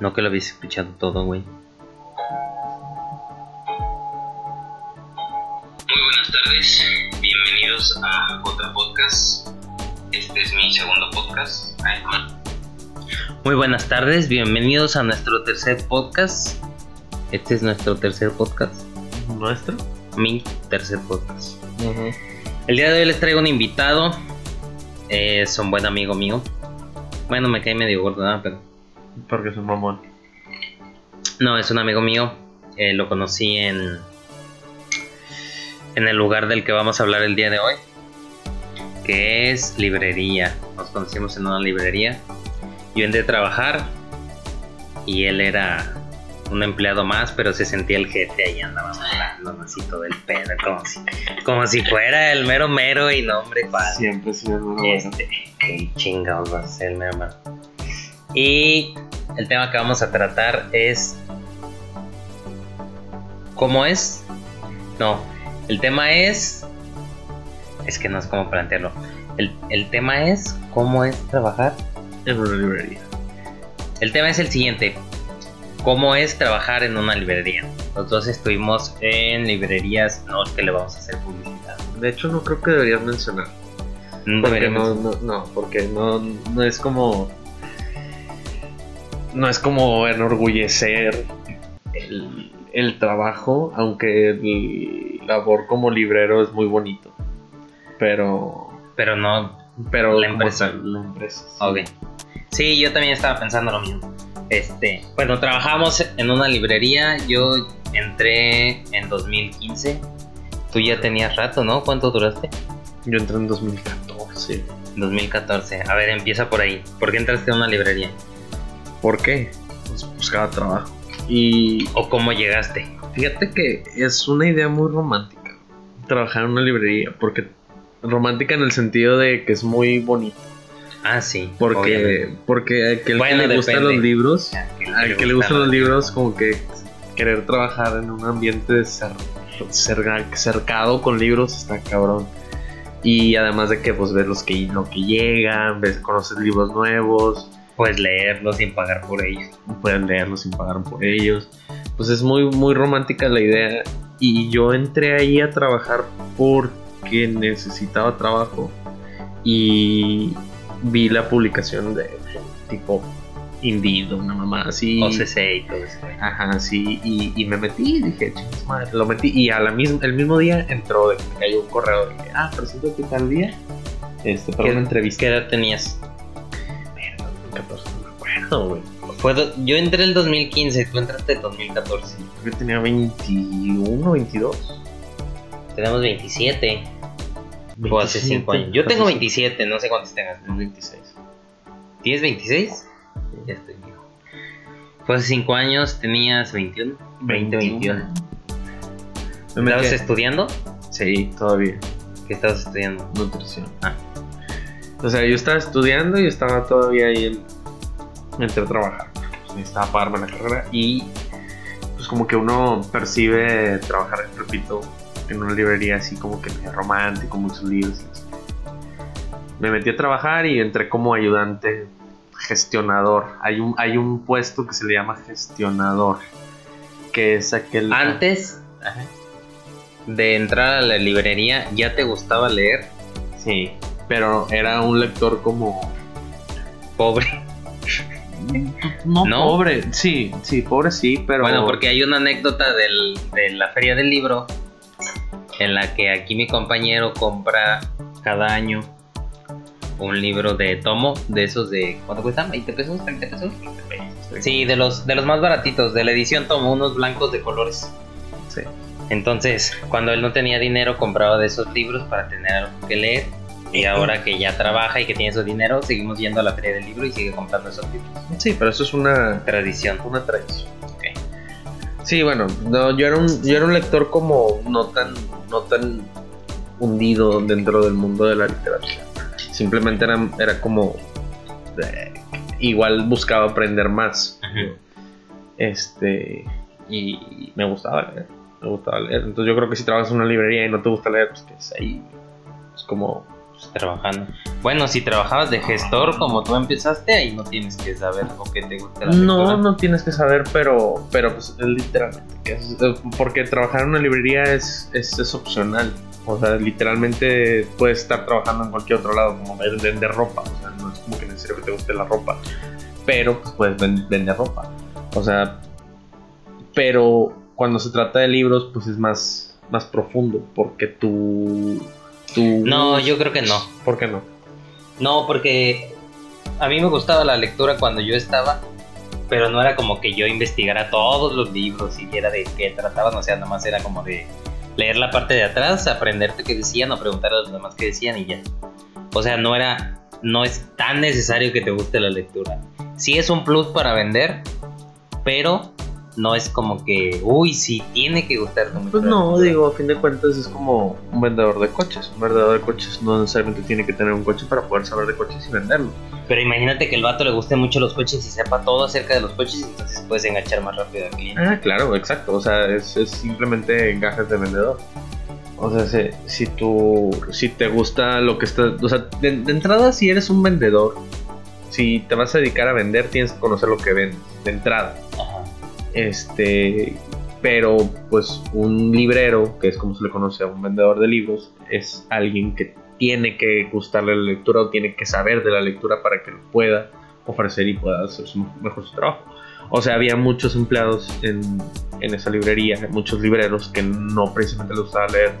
No que lo habéis escuchado todo, güey. Muy buenas tardes, bienvenidos a otro podcast. Este es mi segundo podcast. Ay. Muy buenas tardes, bienvenidos a nuestro tercer podcast. Este es nuestro tercer podcast. ¿Nuestro? Mi tercer podcast. El día de hoy les traigo un invitado. Es un buen amigo mío. Bueno, me cae medio gordo, ¿no? Pero Porque es un mamón. no, es un amigo mío. Eh, lo conocí en en el lugar del que vamos a hablar el día de hoy, que es librería. Nos conocimos en una librería. Yo entré a trabajar y él era un empleado más, pero se sentía el jefe ahí andaba hablando así todo el pedo, como si, como si fuera el mero mero y no hombre, cuál. Siempre es bueno. Este, qué chingados va a ser, mi hermano. Y el tema que vamos a tratar es. ¿Cómo es? No, el tema es. Es que no sé cómo plantearlo. El, el tema es cómo es trabajar. En una librería. El tema es el siguiente. ¿Cómo es trabajar en una librería? Los dos estuvimos en librerías, no es que le vamos a hacer publicidad. De hecho, no creo que deberías mencionar. No Porque no, no, no, porque no, no es como. No es como enorgullecer el, el trabajo, aunque el labor como librero es muy bonito. Pero. Pero no, Pero La empresa. tal, la empresa. sí. Ok. Sí, yo también estaba pensando lo mismo. Este, bueno, trabajamos en una librería. Yo entré en 2015. Tú ya tenías rato, ¿no? ¿Cuánto duraste? Yo entré en 2014. 2014. A ver, empieza por ahí. ¿Por qué entraste a una librería? ¿Por qué? Pues buscaba trabajo. Y ¿O cómo llegaste? Fíjate que es una idea muy romántica trabajar en una librería, porque romántica en el sentido de que es muy bonito, Ah, sí. porque obviamente. porque aquel Bueno, que le gustan los libros, al que le gustan los libros como que querer trabajar en un ambiente cer- cerca- cercado con libros está cabrón. Y además de que pues ves los que lo que llegan, ves conoces libros nuevos, Puedes leerlo sin pagar por ellos. pueden leerlos sin pagar por ellos. Pues es muy, muy romántica la idea. Y yo entré ahí a trabajar porque necesitaba trabajo. Y vi la publicación de tipo Indeed, una mamá así. OCC y todo eso. Ajá, sí. Y, y me metí y dije, chingas madre, lo metí. Y a la misma, el mismo día entró de que me cayó un correo de que, ah, preséntate tal día. Este, ¿Qué-. ¿Qué edad tenías? Verga, 2014, no me acuerdo, güey. Fue do- yo entré el 2015, tú entraste el 2014. Yo tenía 21, 22. Tenemos 27. O hace 5 años. Yo tengo 27, no sé cuántos tengas. 26. ¿Tienes 26? Ya estoy viejo. Fue hace 5 años, tenías 21. 20, 21. Me metí ¿Estabas estudiando? Sí, todavía. ¿Qué estabas estudiando? Nutrición. Ah. O sea, yo estaba estudiando y estaba todavía ahí en. Entré a trabajar. Pues, necesitaba pagarme la carrera y. Pues como que uno percibe trabajar, repito, en una librería así como que romántico, muchos libros. Me metí a trabajar y entré como ayudante gestionador. Hay un, hay un puesto que se le llama gestionador. Que es aquel. Antes de entrar a la librería, ¿ya te gustaba leer? Sí, pero era un lector como Pobre. No, ¿No? pobre, sí, sí, pobre sí, pero Bueno, porque hay una anécdota del- de la feria del libro en la que aquí mi compañero compra cada año un libro de tomo de esos de ¿cuánto cuestan? ¿20 pesos? ¿30 pesos? Sí, de los de los más baratitos, de la edición tomo, unos blancos de colores. sí. Entonces, cuando él no tenía dinero, compraba de esos libros para tener algo que leer. Y ahora que ya trabaja y que tiene su dinero, seguimos yendo a la feria del libro y sigue comprando esos libros. Sí, pero eso es una Tradición. una tradición. Sí, bueno, no, yo era un yo era un lector como no tan no tan hundido dentro del mundo de la literatura. Simplemente era, era como eh, igual buscaba aprender más. Este y me gustaba leer, me gustaba leer. Entonces yo creo que si trabajas en una librería y no te gusta leer, pues que es ahí es como Pues, trabajando. Bueno, si trabajabas de gestor como tú empezaste, ahí no tienes que saber o que te gusta la No, lectura. no tienes que saber, pero, pero pues es literalmente. es- eh, porque trabajar en una librería es, es, es opcional. O sea, literalmente puedes estar trabajando en cualquier otro lado, como ven- vender ropa. O sea, no es como que necesario que te guste la ropa. Pero pues, puedes ven- vender ropa. O sea, pero cuando se trata de libros, pues es más, más profundo. Porque tú. Tú No, yo creo que no. ¿Por qué no? No, porque a mí me gustaba la lectura cuando yo estaba, pero no era como que yo investigara todos los libros y viera de qué trataban, o sea, nomás era como de leer la parte de atrás, aprenderte qué decían o preguntar a los demás qué decían y ya. O sea, no era, no es tan necesario que te guste la lectura. Sí es un plus para vender, pero no es como que, uy, sí tiene que gustarte mucho. Pues no, digo, a fin de cuentas es como un vendedor de coches. Un vendedor de coches no necesariamente tiene que tener un coche para poder saber de coches y venderlo. Pero imagínate que el vato le guste mucho los coches y sepa todo acerca de los coches, entonces puedes enganchar más rápido al cliente. Ah, claro, exacto. O sea, es, es simplemente encajes de vendedor. O sea, si, si tú, si te gusta lo que está, o sea, de, de entrada si eres un vendedor, si te vas a dedicar a vender, tienes que conocer lo que vendes, de entrada. Ajá. Este, pero pues un librero, que es como se le conoce a un vendedor de libros, es alguien que tiene que gustarle la lectura o tiene que saber de la lectura para que lo pueda ofrecer y pueda hacer su- mejor su trabajo. O sea, había muchos empleados en, en esa librería, muchos libreros que no precisamente les gustaba leer,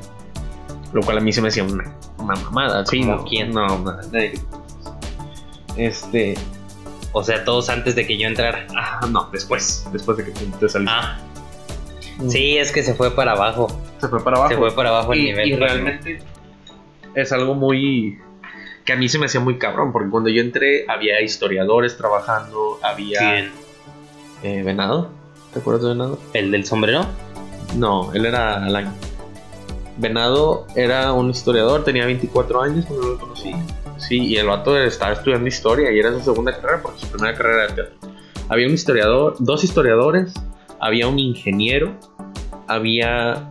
lo cual a mí se me hacía una, una mamada. Sí, ¿Como no, quién? No, no, nadie. Este, O sea, todos antes de que yo entrara. ah, no, después, después de que tú te saliste. Ah, sí, es que se fue para abajo. se fue para abajo. Se fue para abajo el y, nivel. y realmente es algo muy que a mí se me hacía muy cabrón porque cuando yo entré había historiadores trabajando había ¿Quién? eh, venado ¿te acuerdas de venado? ¿El del sombrero? no él era Alan venado era un historiador tenía 24 años cuando lo conocí sí y el vato estaba estudiando historia y era su segunda carrera porque su primera carrera era teatro había un historiador dos historiadores había un ingeniero había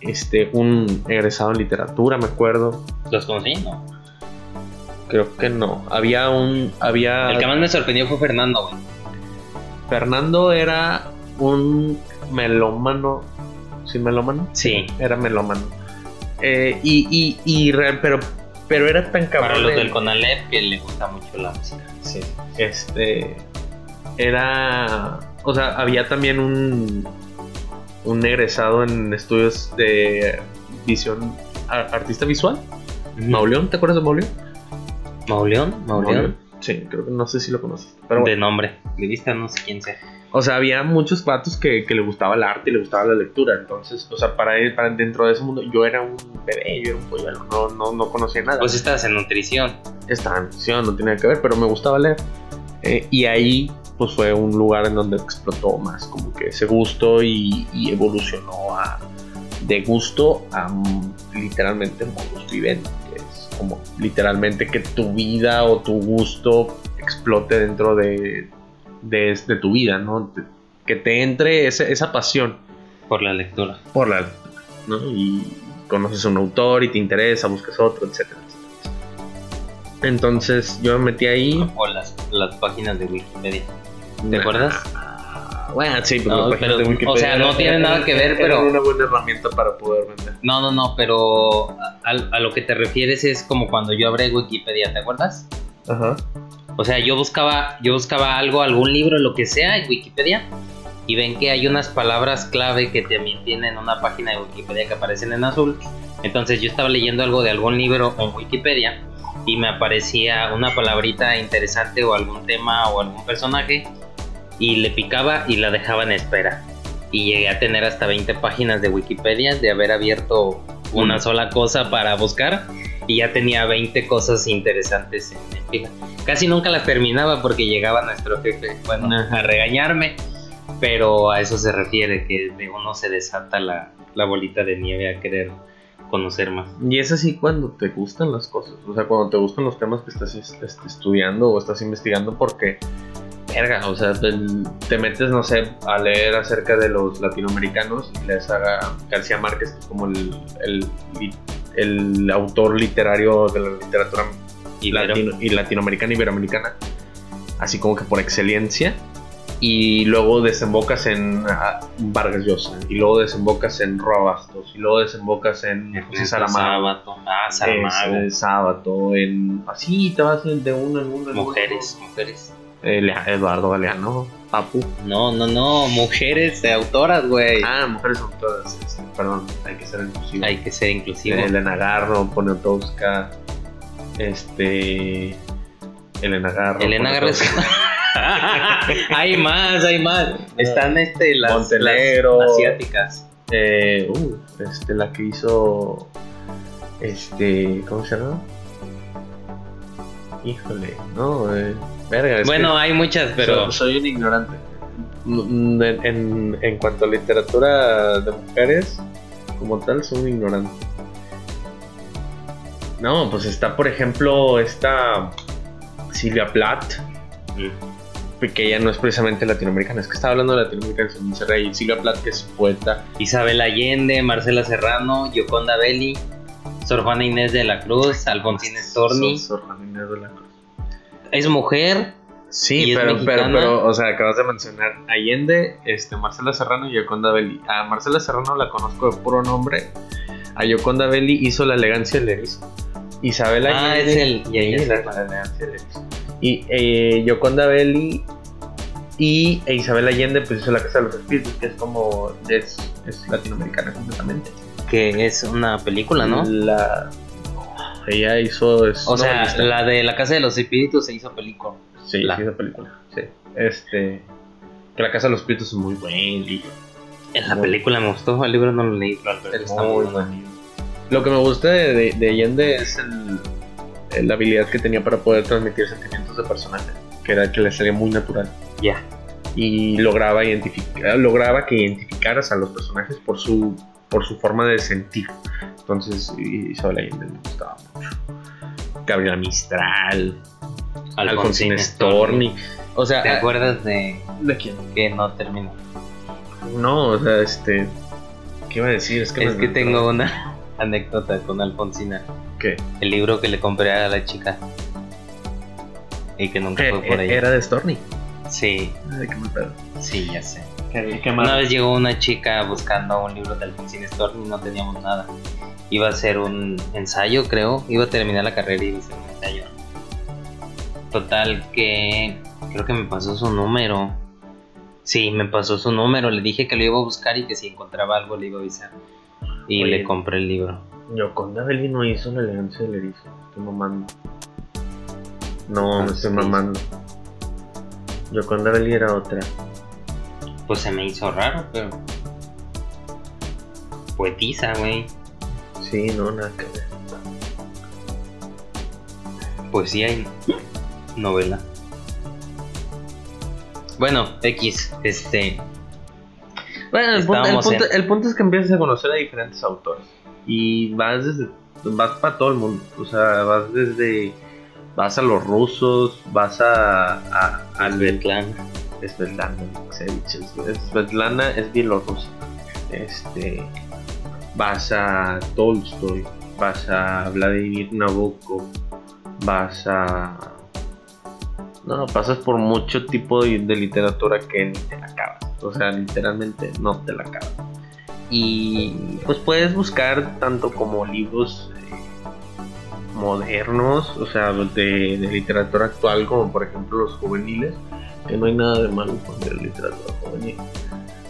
este un egresado en literatura me acuerdo ¿Los conocí? No. Creo que no. Había un. Había. El que más me sorprendió fue Fernando, güey. Fernando era un melómano. ¿Sí, melómano? Sí. Era melómano. Eh, y, y, y pero, pero era tan cabrón. Para los el- del Conalep que le gusta mucho la música. Sí. Este. Era. O sea, había también un. Un egresado en estudios de visión. artista visual. Mauleón, ¿te acuerdas de Mauleón? ¿Mauleón? ¿Mauleón? Sí, creo que no sé si lo conoces. Pero bueno. De nombre. De vista no sé quién sea. O sea, había muchos patos que, que le gustaba el arte y le gustaba la lectura. Entonces, o sea, para él, para dentro de ese mundo, yo era un bebé, yo era un polluelo, no, no, no conocía nada. Pues estás en nutrición. Estaba en nutrición, no tenía nada que ver, pero me gustaba leer. Eh, y ahí, pues fue un lugar en donde explotó más como que ese gusto y, y evolucionó a, de gusto a literalmente modus vivendi, que es como literalmente que tu vida o tu gusto explote dentro de, de, de tu vida, ¿no? Que te entre ese- esa pasión Por la lectura. por la lectura, ¿no? Y conoces a un autor y te interesa, buscas otro, etcétera, etcétera. Entonces yo me metí ahí. O las, las páginas de Wikipedia. ¿Te acuerdas? Ah, Bueno, sí, pero, No, las páginas pero, de Wikipedia o sea, no tiene nada que ver, pero- una buena herramienta para poder vender. No, no, no, pero a, a lo que te refieres es como cuando yo abrí Wikipedia, ¿te acuerdas? Ajá. O sea, yo buscaba, yo buscaba algo, algún libro, lo que sea en Wikipedia, y ven que hay unas palabras clave que también tienen una página de Wikipedia que aparecen en azul. Entonces yo estaba leyendo algo de algún libro en Wikipedia y me aparecía una palabrita interesante o algún tema o algún personaje y le picaba y la dejaba en espera. Y llegué a tener hasta 20 páginas de Wikipedia de haber abierto una Mm. sola cosa para buscar y ya tenía 20 cosas interesantes en en fila. Casi nunca las terminaba porque llegaba nuestro jefe, bueno, a regañarme, pero a eso se refiere, que de uno se desata la, la bolita de nieve a querer conocer más. Y es así cuando te gustan las cosas, o sea, cuando te gustan los temas que estás estudiando o estás investigando porque, verga, o sea, te, te metes, no sé, a leer acerca de los latinoamericanos y les haga García Márquez, que es como el, el autor literario de la literatura Ibero. latino- y latinoamericana y iberoamericana, así como que por excelencia. Y luego desembocas en ah, Vargas Llosa, y luego desembocas en Roa Bastos, y luego desembocas en José Saramago, Sábato. Ah, Sábato, en así te vas de uno en uno. en uno. Mujeres, mujeres. Eh, Eduardo Galeano, Papu. No, no, no, mujeres de autoras, güey. Ah, mujeres este, perdón, hay que ser inclusivo. Hay que ser inclusivo. Elena Garro, Poniatowska, este. Elena Garro. Elena Garro es- hay más, hay más. Están este, las, las asiáticas. Eh, uh, este, la que hizo. Este. ¿Cómo se llama? Híjole, no, eh, verga. es Bueno, hay muchas, pero. soy, soy un ignorante. Mm, En, en, en cuanto a literatura de mujeres, como tal, soy un ignorante. No, pues está, por ejemplo, esta Silvia Plath, que ella no es precisamente latinoamericana, es que estaba hablando de latinoamericana, hizo reír. Silvia Plath, que es poeta, Isabel Allende, Marcela Serrano, Yoconda Belli, Sor Juana Inés de la Cruz, Alfonsín Storni. Sor- Sor Juana Inés de la Cruz. Es mujer. Sí, ¿Y es pero, pero, pero, o sea, acabas de mencionar Allende, este, Marcela Serrano y Yoconda Belli. A Marcela Serrano la conozco de puro nombre. A Yoconda Belli hizo la elegancia del erizo. Isabel Ah, Allende. es el- sé la, cuál. la elegancia del erizo. Y eh, Yoconda Belli y e Isabel Allende, pues hizo la Casa de los Espíritus, que es como. es, es latinoamericana completamente. Que es una película, ¿no? La. Ella hizo. es O sea, novelista. la de La Casa de los Espíritus se hizo película. Sí, La- sí, esa película. Sí. Este. Que la Casa de los Espíritus es muy buen libro. En la Muy- película me gustó, el libro no lo leí, pero Es está muy muy buen. Lo que me gusta de, de, de Allende es el, el- la habilidad que tenía para poder transmitir sentimientos de personaje, que era que le salía muy natural. Ya. Y lograba identificar, lograba que identificaras a los personajes por su, por su forma de sentir. Entonces, Isabel Allende me gustaba mucho. Gabriela Mistral, Alfonsín Storni. O sea, ¿Te acuerdas de ¿de quién? que no terminó? No, o sea, este. ¿Qué iba a decir? Es que, Es que tengo una anécdota con Alfonsina. ¿Qué? El libro que le compré a la chica. Y que nunca fue por eh, ella. Era de Storni. Sí, Ay, qué mal pedo. sí, ya sé. ¿Qué, qué Una vez llegó una chica buscando un libro de Alfonsín Storni y no teníamos nada. Iba a hacer un ensayo, creo. Iba a terminar la carrera y iba a hacer un ensayo. Total que creo que me pasó su número. Sí, me pasó su número. Le dije que lo iba a buscar y que si encontraba algo le iba a avisar. Y Oye. le compré el libro. Yoconda Belli no hizo la elegancia del erizo. Estoy mamando. No, Ah, me estoy sí. mamando. Yoconda Belli era otra. Pues se me hizo raro, pero. Poetisa, güey. Sí, no, nada que ver. Poesía y novela. Bueno, X, este. Bueno, el punto, el, Estábamos punto, en- el punto es que empiezas a conocer a diferentes autores. Y vas desde. Vas para todo el mundo. O sea, vas desde. Vas a los rusos, vas a. a, a Svetlana. Svetlana Alexievich. Es- Svetlana es bielorrusa. Este. Vas a Tolstoy. Vas a Vladimir Nabokov. Vas a. No, pasas por mucho tipo de, literatura que ni te la acabas. O sea, literalmente no te la acabas. Y pues puedes buscar tanto como libros eh, modernos, o sea, de literatura actual, como por ejemplo los juveniles, que no hay nada de malo con leer literatura juvenil.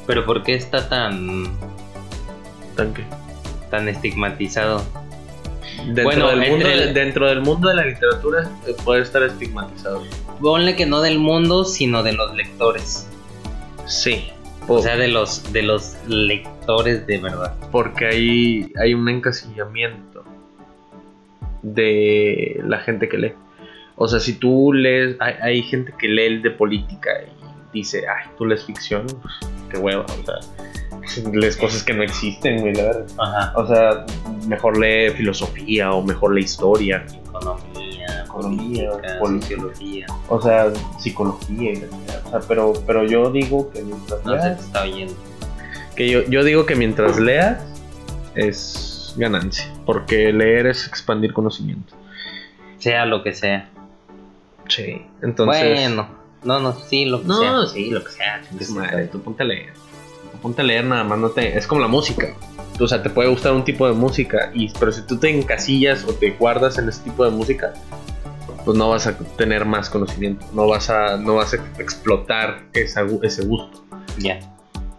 Pero ¿por qué está tan, Tanque. tan estigmatizado? Dentro, Bueno, del mundo, el- dentro del mundo de la literatura eh, puede estar estigmatizado. Ponle que no del mundo, sino de los lectores. Sí. O sea, de los, de los lectores de verdad. porque hay, hay un encasillamiento de la gente que lee. O sea, si tú lees, hay, hay gente que lee el de política y dice, ay, tú lees ficción, pues qué hueva, o sea, lees cosas que no existen, güey, la verdad. Ajá. O sea, mejor lee filosofía o mejor lee historia, Economía, Economía, política, pol- sociología. o sea, psicología, y o sea, pero, pero yo digo que mientras No se leas, te está oyendo. que yo, yo digo que mientras leas es ganancia. Porque leer es expandir conocimiento. Sea lo que sea. Sí. Entonces. Bueno, no, no, sí, lo que sea. No, sí, lo que sea. chingue su madre, tú ponte a leer. Tú ponte a leer nada más, no te... Es como la música. O sea, te puede gustar un tipo de música, y, pero si tú te encasillas o te guardas en ese tipo de música, pues no vas a tener más conocimiento, no vas a, no vas a explotar esa ese gusto. Ya.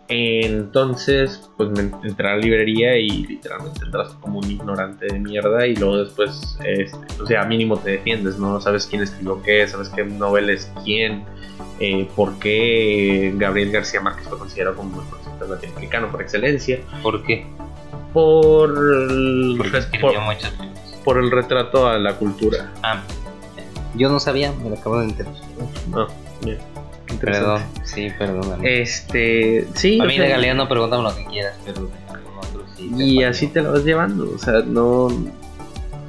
Entonces, pues me entré a la librería y literalmente entras como un ignorante de mierda y luego después, este, o sea, mínimo te defiendes, ¿no? Sabes quién escribió qué, sabes qué novela es quién, eh, por qué Gabriel García Márquez fue considerado como el escritor latinoamericano por excelencia, ¿Por qué? por el, Porque por, el retrato a la cultura. Ah, yo no sabía, me lo acabo de enterar. No, bien, Perdón, sí, perdóname. Este, sí. a mí de Galeano pregúntame lo que quieras, pero de algún otro sí. Y así te lo vas llevando, o sea, no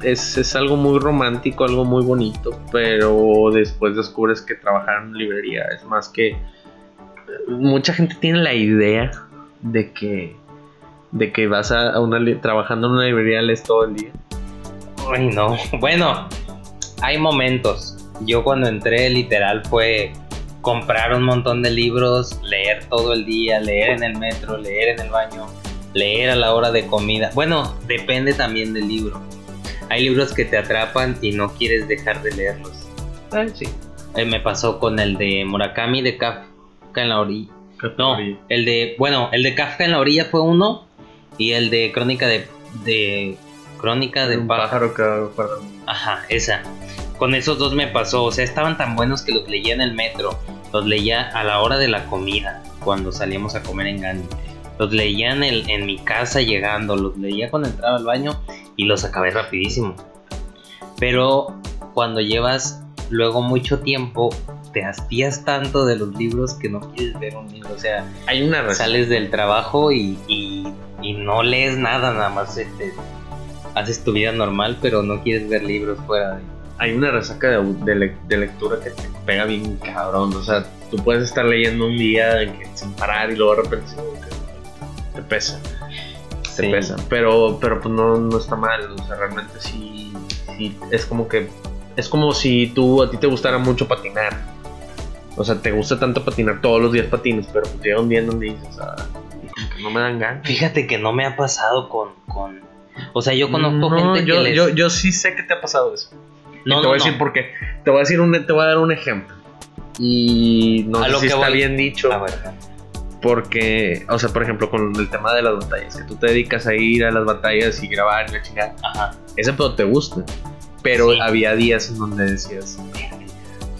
es, es algo muy romántico, algo muy bonito, pero después descubres que trabajar en una librería es más que mucha gente tiene la idea de que de que vas a, una trabajando en una librería lees todo el día. Ay, no. Bueno, hay momentos. Yo cuando entré, literal, fue comprar un montón de libros, leer todo el día, leer en el metro, leer en el baño, leer a la hora de comida. Bueno, depende también del libro. Hay libros que te atrapan y no quieres dejar de leerlos. Ay, sí. Eh, me pasó con el de Murakami de Kafka en la orilla. No, el de, bueno, el de Kafka en la orilla fue uno y el de Crónica de, de Crónica de un pájaro. Ajá, esa. Con esos dos me pasó, o sea, estaban tan buenos que los leía en el metro, los leía a la hora de la comida, cuando salíamos a comer en Gandhi. Los leía en, el, en mi casa llegando, los leía cuando entraba al baño y los acabé rapidísimo. Pero cuando llevas luego mucho tiempo, te hastías tanto de los libros que no quieres ver un libro. O sea, Hay una razón. sales del trabajo y, y- y no lees nada, nada más este, haces tu vida normal, pero no quieres ver libros fuera de... hay una resaca de, de le- de lectura que te pega bien cabrón. O sea, tú puedes estar leyendo un día sin parar y luego de repente te pesa. Te Sí. pesa. Pero, pero pues no, no está mal. O sea, realmente sí, sí. Es como que. Es como si tú a ti te gustara mucho patinar. O sea, te gusta tanto patinar todos los días patines, pero pues llega un día en donde dices, ah, que no me dan ganas. Fíjate que no me ha pasado con... con... O sea, yo conozco No, gente yo, que les... yo, yo sí sé que te ha pasado eso. No, te no, voy a no. decir por qué. Te voy a decir un, te voy a dar un ejemplo. Y no A sé lo si que está voy. bien dicho. A ver, Porque, o sea, por ejemplo, con el tema de las batallas, que tú te dedicas a ir a las batallas y grabar y la chingada. ajá. Ese pedo te gusta. Pero Sí. había días en donde decías, "Verga,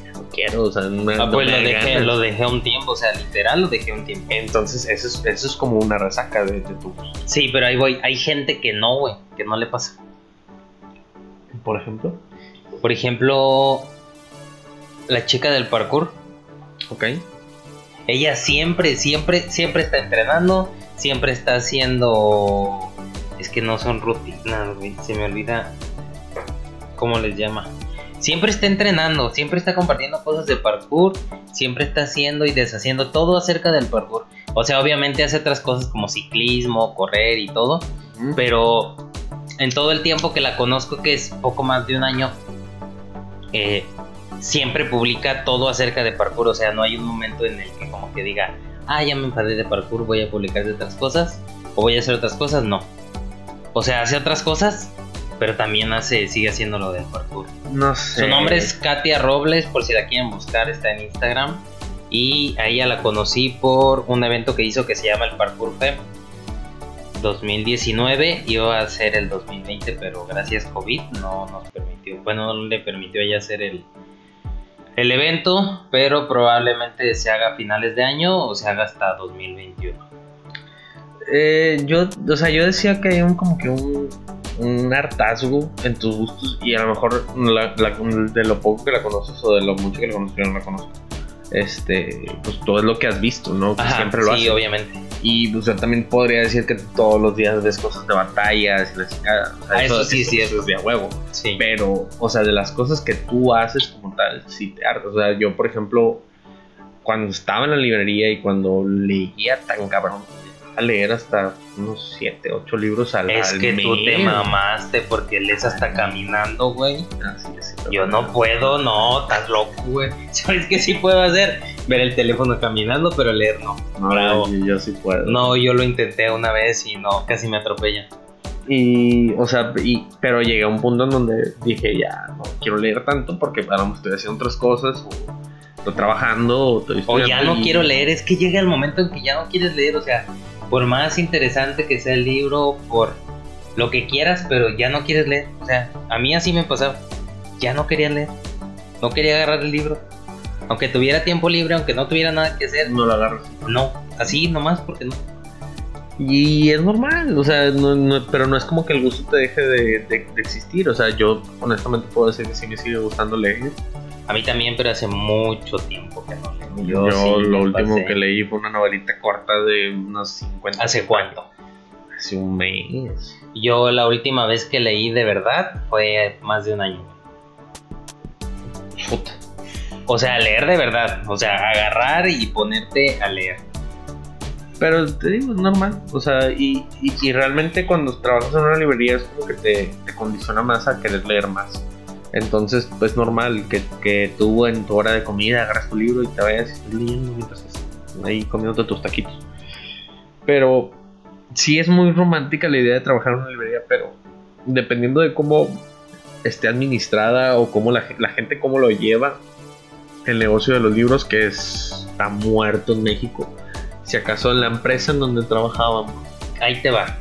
ya no quiero, o sea, no, me- Ah, no pues me lo dejé, ganas". lo dejé un tiempo, o sea, literal lo dejé un tiempo. Entonces, eso es, eso es como una resaca de, de tu. Sí, pero ahí voy. Hay gente que no, güey, que no le pasa. Por ejemplo. Por ejemplo, la chica del parkour. Ok. Ella siempre, siempre, siempre está entrenando, siempre está haciendo... Es que no son rutinas, güey, se me olvida cómo les llama. Siempre está entrenando, siempre está compartiendo cosas de parkour, siempre está haciendo y deshaciendo todo acerca del parkour. O sea, obviamente hace otras cosas como ciclismo, correr y todo, pero en todo el tiempo que la conozco, que es poco más de un año, eh, siempre publica todo acerca de parkour. O sea, no hay un momento en el que como que diga, ah, ya me enfadé de parkour, voy a publicar de otras cosas, o voy a hacer otras cosas, no. O sea, hace otras cosas, pero también hace, sigue haciendo lo del parkour. No sé. Su nombre es Katia Robles, por si la quieren buscar, está en Instagram. Y a ella la conocí por un evento que hizo que se llama el Parkour Fem 2019. Iba a ser el 2020, pero gracias COVID no nos permitió. Bueno, no le permitió a ella hacer el, el evento, pero probablemente se haga a finales de año o se haga hasta 2021. Eh, yo, o sea, yo decía que hay un como que un, un hartazgo en tus gustos y a lo mejor la- la- de lo poco que la conoces o de lo mucho que la conoces, yo no la conozco. Este, pues todo es lo que has visto, ¿no? Que Ajá, siempre lo sí, haces. obviamente. Y pues, yo también podría decir que todos los días ves cosas de batallas y la chingada. O sea, Ah, eso sí es cierto. es de a huevo. Sí. Pero, o sea, de las cosas que tú haces como tal, sí te hartas. O sea, yo, por ejemplo, cuando estaba en la librería y cuando leía tan cabrón, a leer hasta unos 7, 8 libros al Es al que tú te mes. mamaste porque lees hasta caminando, güey. Así es, sí, Yo no puedo, no, estás loco, güey. ¿Sabes qué sí puedo hacer? Ver el teléfono caminando, pero leer no. No, Bravo. yo, yo sí puedo. No, yo lo intenté una vez y no, casi me atropella. Y, o sea, y, pero llegué a un punto en donde dije, ya, no quiero leer tanto porque a lo mejor estoy haciendo otras cosas o estoy trabajando o estoy O ya no y- quiero leer, es que llega el momento en que ya no quieres leer, o sea, por más interesante que sea el libro, por lo que quieras, pero ya no quieres leer. O sea, a mí así me pasaba. Ya no quería leer. No quería agarrar el libro. Aunque tuviera tiempo libre, aunque no tuviera nada que hacer. No lo agarras. No, así nomás porque no. Y es normal, o sea, no- no- pero no es como que el gusto te deje de, de- de existir. O sea, yo honestamente puedo decir que sí me sigue gustando leer. A mí también, pero hace mucho tiempo Yo, sí lo último pasé. que leí fue una novelita corta de unos 50. ¿Hace cuánto? Hace un mes. Yo la última vez que leí de verdad fue más de un año. Puta. O sea, leer de verdad. O sea, agarrar y ponerte a leer. Pero te digo, es normal. O sea, y, y- y realmente cuando trabajas en una librería es como que te, te condiciona más a querer leer más. Entonces, pues normal que, que tú en tu hora de comida agarras tu libro y te vayas y estés leyendo mientras estás ahí comiéndote tus taquitos. Pero sí es muy romántica la idea de trabajar en una librería, pero dependiendo de cómo esté administrada o cómo la, ge- la gente cómo lo lleva, el negocio de los libros que es- está muerto en México. Si acaso en la empresa en donde trabajábamos, Ahí te va.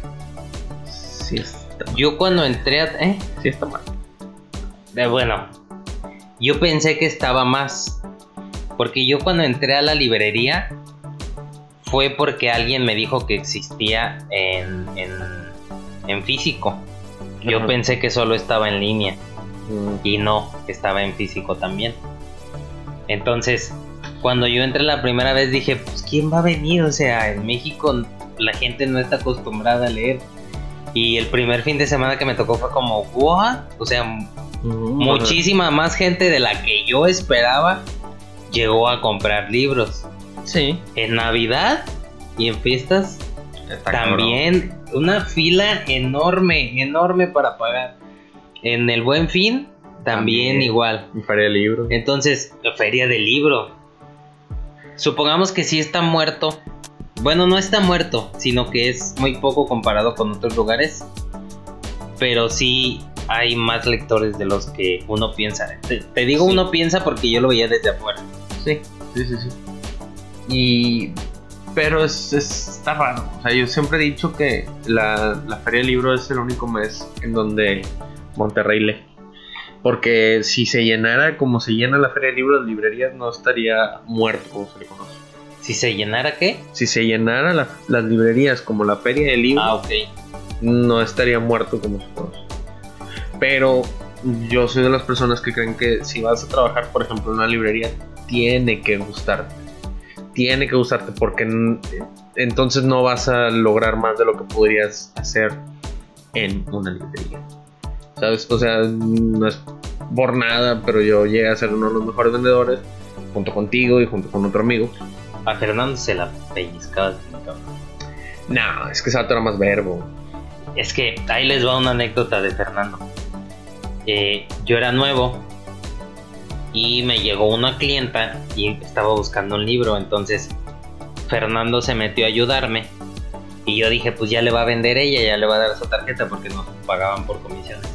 sí está, Yo cuando entré a... ¿eh? sí está mal. Bueno, yo pensé que estaba más. Porque yo cuando entré a la librería fue porque alguien me dijo que existía en, en, en físico. Yo Ajá. pensé que solo estaba en línea. Mm, Y no, estaba en físico también. Entonces, cuando yo entré la primera vez dije, pues ¿quién va a venir? O sea, en México la gente no está acostumbrada a leer. Y el primer fin de semana que me tocó fue como, ¿what? O sea, muchísima más gente de la que yo esperaba llegó a comprar libros. Sí. En Navidad y en fiestas Está también una fila enorme, enorme para pagar. En el Buen Fin también, También. igual. feria de libros. Entonces, feria del libro. Supongamos que sí está muerto. Bueno, no está muerto, sino que es muy poco comparado con otros lugares. Pero sí hay más lectores de los que uno piensa. Te, te digo Sí. uno piensa porque yo lo veía desde afuera. Sí, sí, sí, sí. Y. Pero es, es- está raro. O sea, yo siempre he dicho que la, la Feria del Libro es el único mes en donde Monterrey lee. Porque si se llenara como se llena la Feria del Libro, las librerías no estaría muerto como se le conoce. Si se llenara, ¿qué? Si se llenara la- las librerías como la Feria del Libro, Ah, ok. no estaría muerto como se conoce. Pero yo soy de las personas que creen que si vas a trabajar, por ejemplo, en una librería, tiene que gustarte. Tiene que gustarte porque entonces no vas a lograr más de lo que podrías hacer en una librería. ¿Sabes? O sea, no es por nada, pero yo llegué a ser uno de los mejores vendedores junto contigo y junto con otro amigo. A Fernando se la pellizcaba. No, es que ese vato era más verbo. Es que ahí les va una anécdota de Fernando. Eh, yo era nuevo y me llegó una clienta y estaba buscando un libro. Entonces Fernando se metió a ayudarme y yo dije, pues ya le va a vender ella, ya le va a dar su tarjeta porque nos pagaban por comisiones.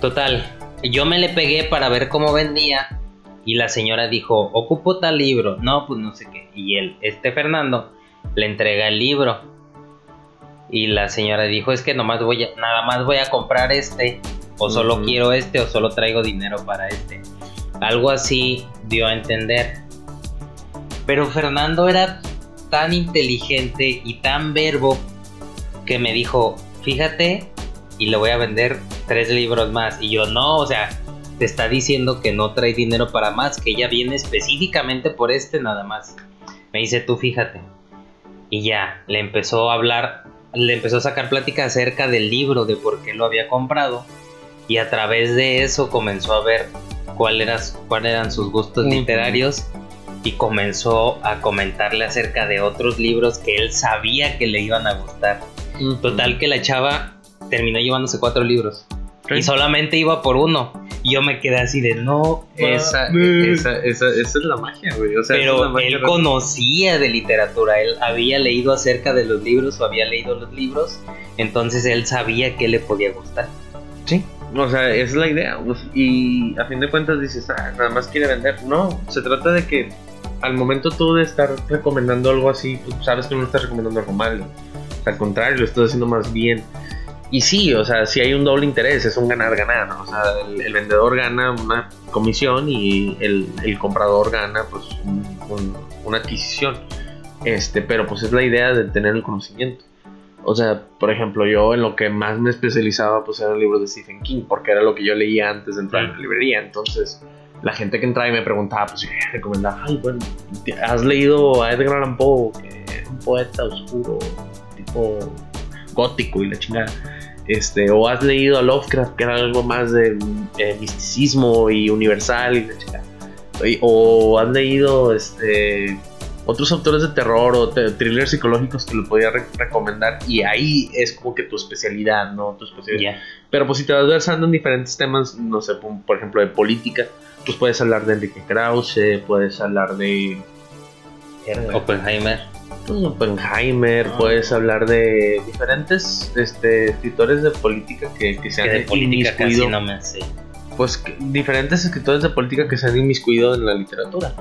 Total, yo me le pegué para ver cómo vendía y la señora dijo, ocupo tal libro. No, pues no sé qué. Y él, este Fernando, le entrega el libro. Y la señora dijo, es que nomás voy a, nada más voy a comprar este, o solo quiero este, o solo traigo dinero para este. Algo así dio a entender. Pero Fernando era tan inteligente y tan verbo que me dijo, fíjate, y le voy a vender tres libros más. Y yo, no, o sea, te está diciendo que no trae dinero para más, que ella viene específicamente por este nada más. Me dice, tú fíjate. Y ya, le empezó a hablar, le empezó a sacar plática acerca del libro, de por qué lo había comprado. Y a través de eso comenzó a ver cuál era, cuáles eran sus gustos literarios. y comenzó a comentarle acerca de otros libros que él sabía que le iban a gustar. Total que la chava terminó llevándose cuatro libros y solamente iba por uno. Y yo me quedé así de no. Esa, esa, esa, esa es la magia, güey. O sea, esa es la Pero magia él conocía de literatura, él había leído acerca de los libros o había leído los libros, entonces él sabía que le podía gustar. O sea, esa es la idea. pues, Y a fin de cuentas dices, ah, nada más quiere vender. No, se trata de que al momento tú de estar recomendando algo así, tú sabes que no estás recomendando algo malo. Al contrario, lo estás haciendo más bien. Y sí, o sea, si hay un doble interés, es un ganar-ganar. O sea, el, vendedor gana una comisión y el, comprador gana pues un- una adquisición. Este, pero pues es la idea de tener el conocimiento. O sea, por ejemplo, yo en lo que más me especializaba pues eran libros de Stephen King, porque era lo que yo leía antes de entrar a la librería. Entonces, la gente que entraba y me preguntaba, pues yo recomendaba, ay, bueno, ¿has leído a Edgar Allan Poe, que es un poeta oscuro, tipo gótico y la chingada? Este, o has leído a Lovecraft, que era algo más de eh, misticismo y universal y la chingada. O has leído este, otros autores de terror o te- thrillers psicológicos que le podía re- recomendar y ahí es como que tu especialidad, ¿no? Tu especialidad. Pero pues si te vas versando en diferentes temas, no sé, por ejemplo de política, pues puedes hablar de Enrique Krause, puedes hablar de Oppenheimer. pues, Oppenheimer, Ah. puedes hablar de diferentes este, escritores de política que, que se Que han de política casi inmiscuido, no me sé. pues que- diferentes escritores de política que se han inmiscuido en la literatura.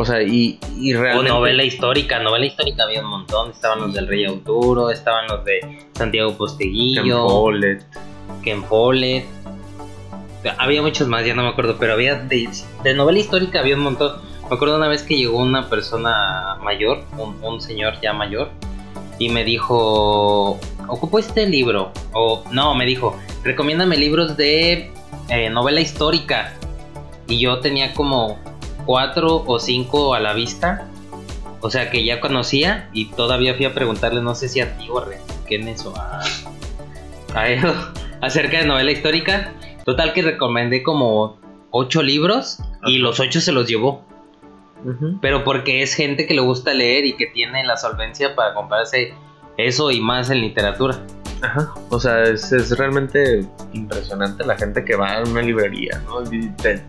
O sea, y, y O realmente... novela histórica, novela histórica había un montón. Estaban los del Rey Arturo, estaban los de Santiago Ken Posteguillo, Follett. Ken Follett. Había muchos más, ya no me acuerdo, pero había de, de novela histórica había un montón. Me acuerdo una vez que llegó una persona mayor, un, un señor ya mayor, y me dijo, ocupo este libro. O no, me dijo, recomiéndame libros de eh, novela histórica. Y yo tenía como cuatro o cinco a la vista. O sea que ya conocía y todavía fui a preguntarle, no sé si a ti o a Ken eso, a, a él, acerca de novela histórica. Total que recomendé como ocho libros y los ocho se los llevó. Pero porque es gente que le gusta leer y que tiene la solvencia para comprarse eso y más en literatura. Ajá. O sea, es, es realmente impresionante la gente que va a una librería, ¿no? Y te,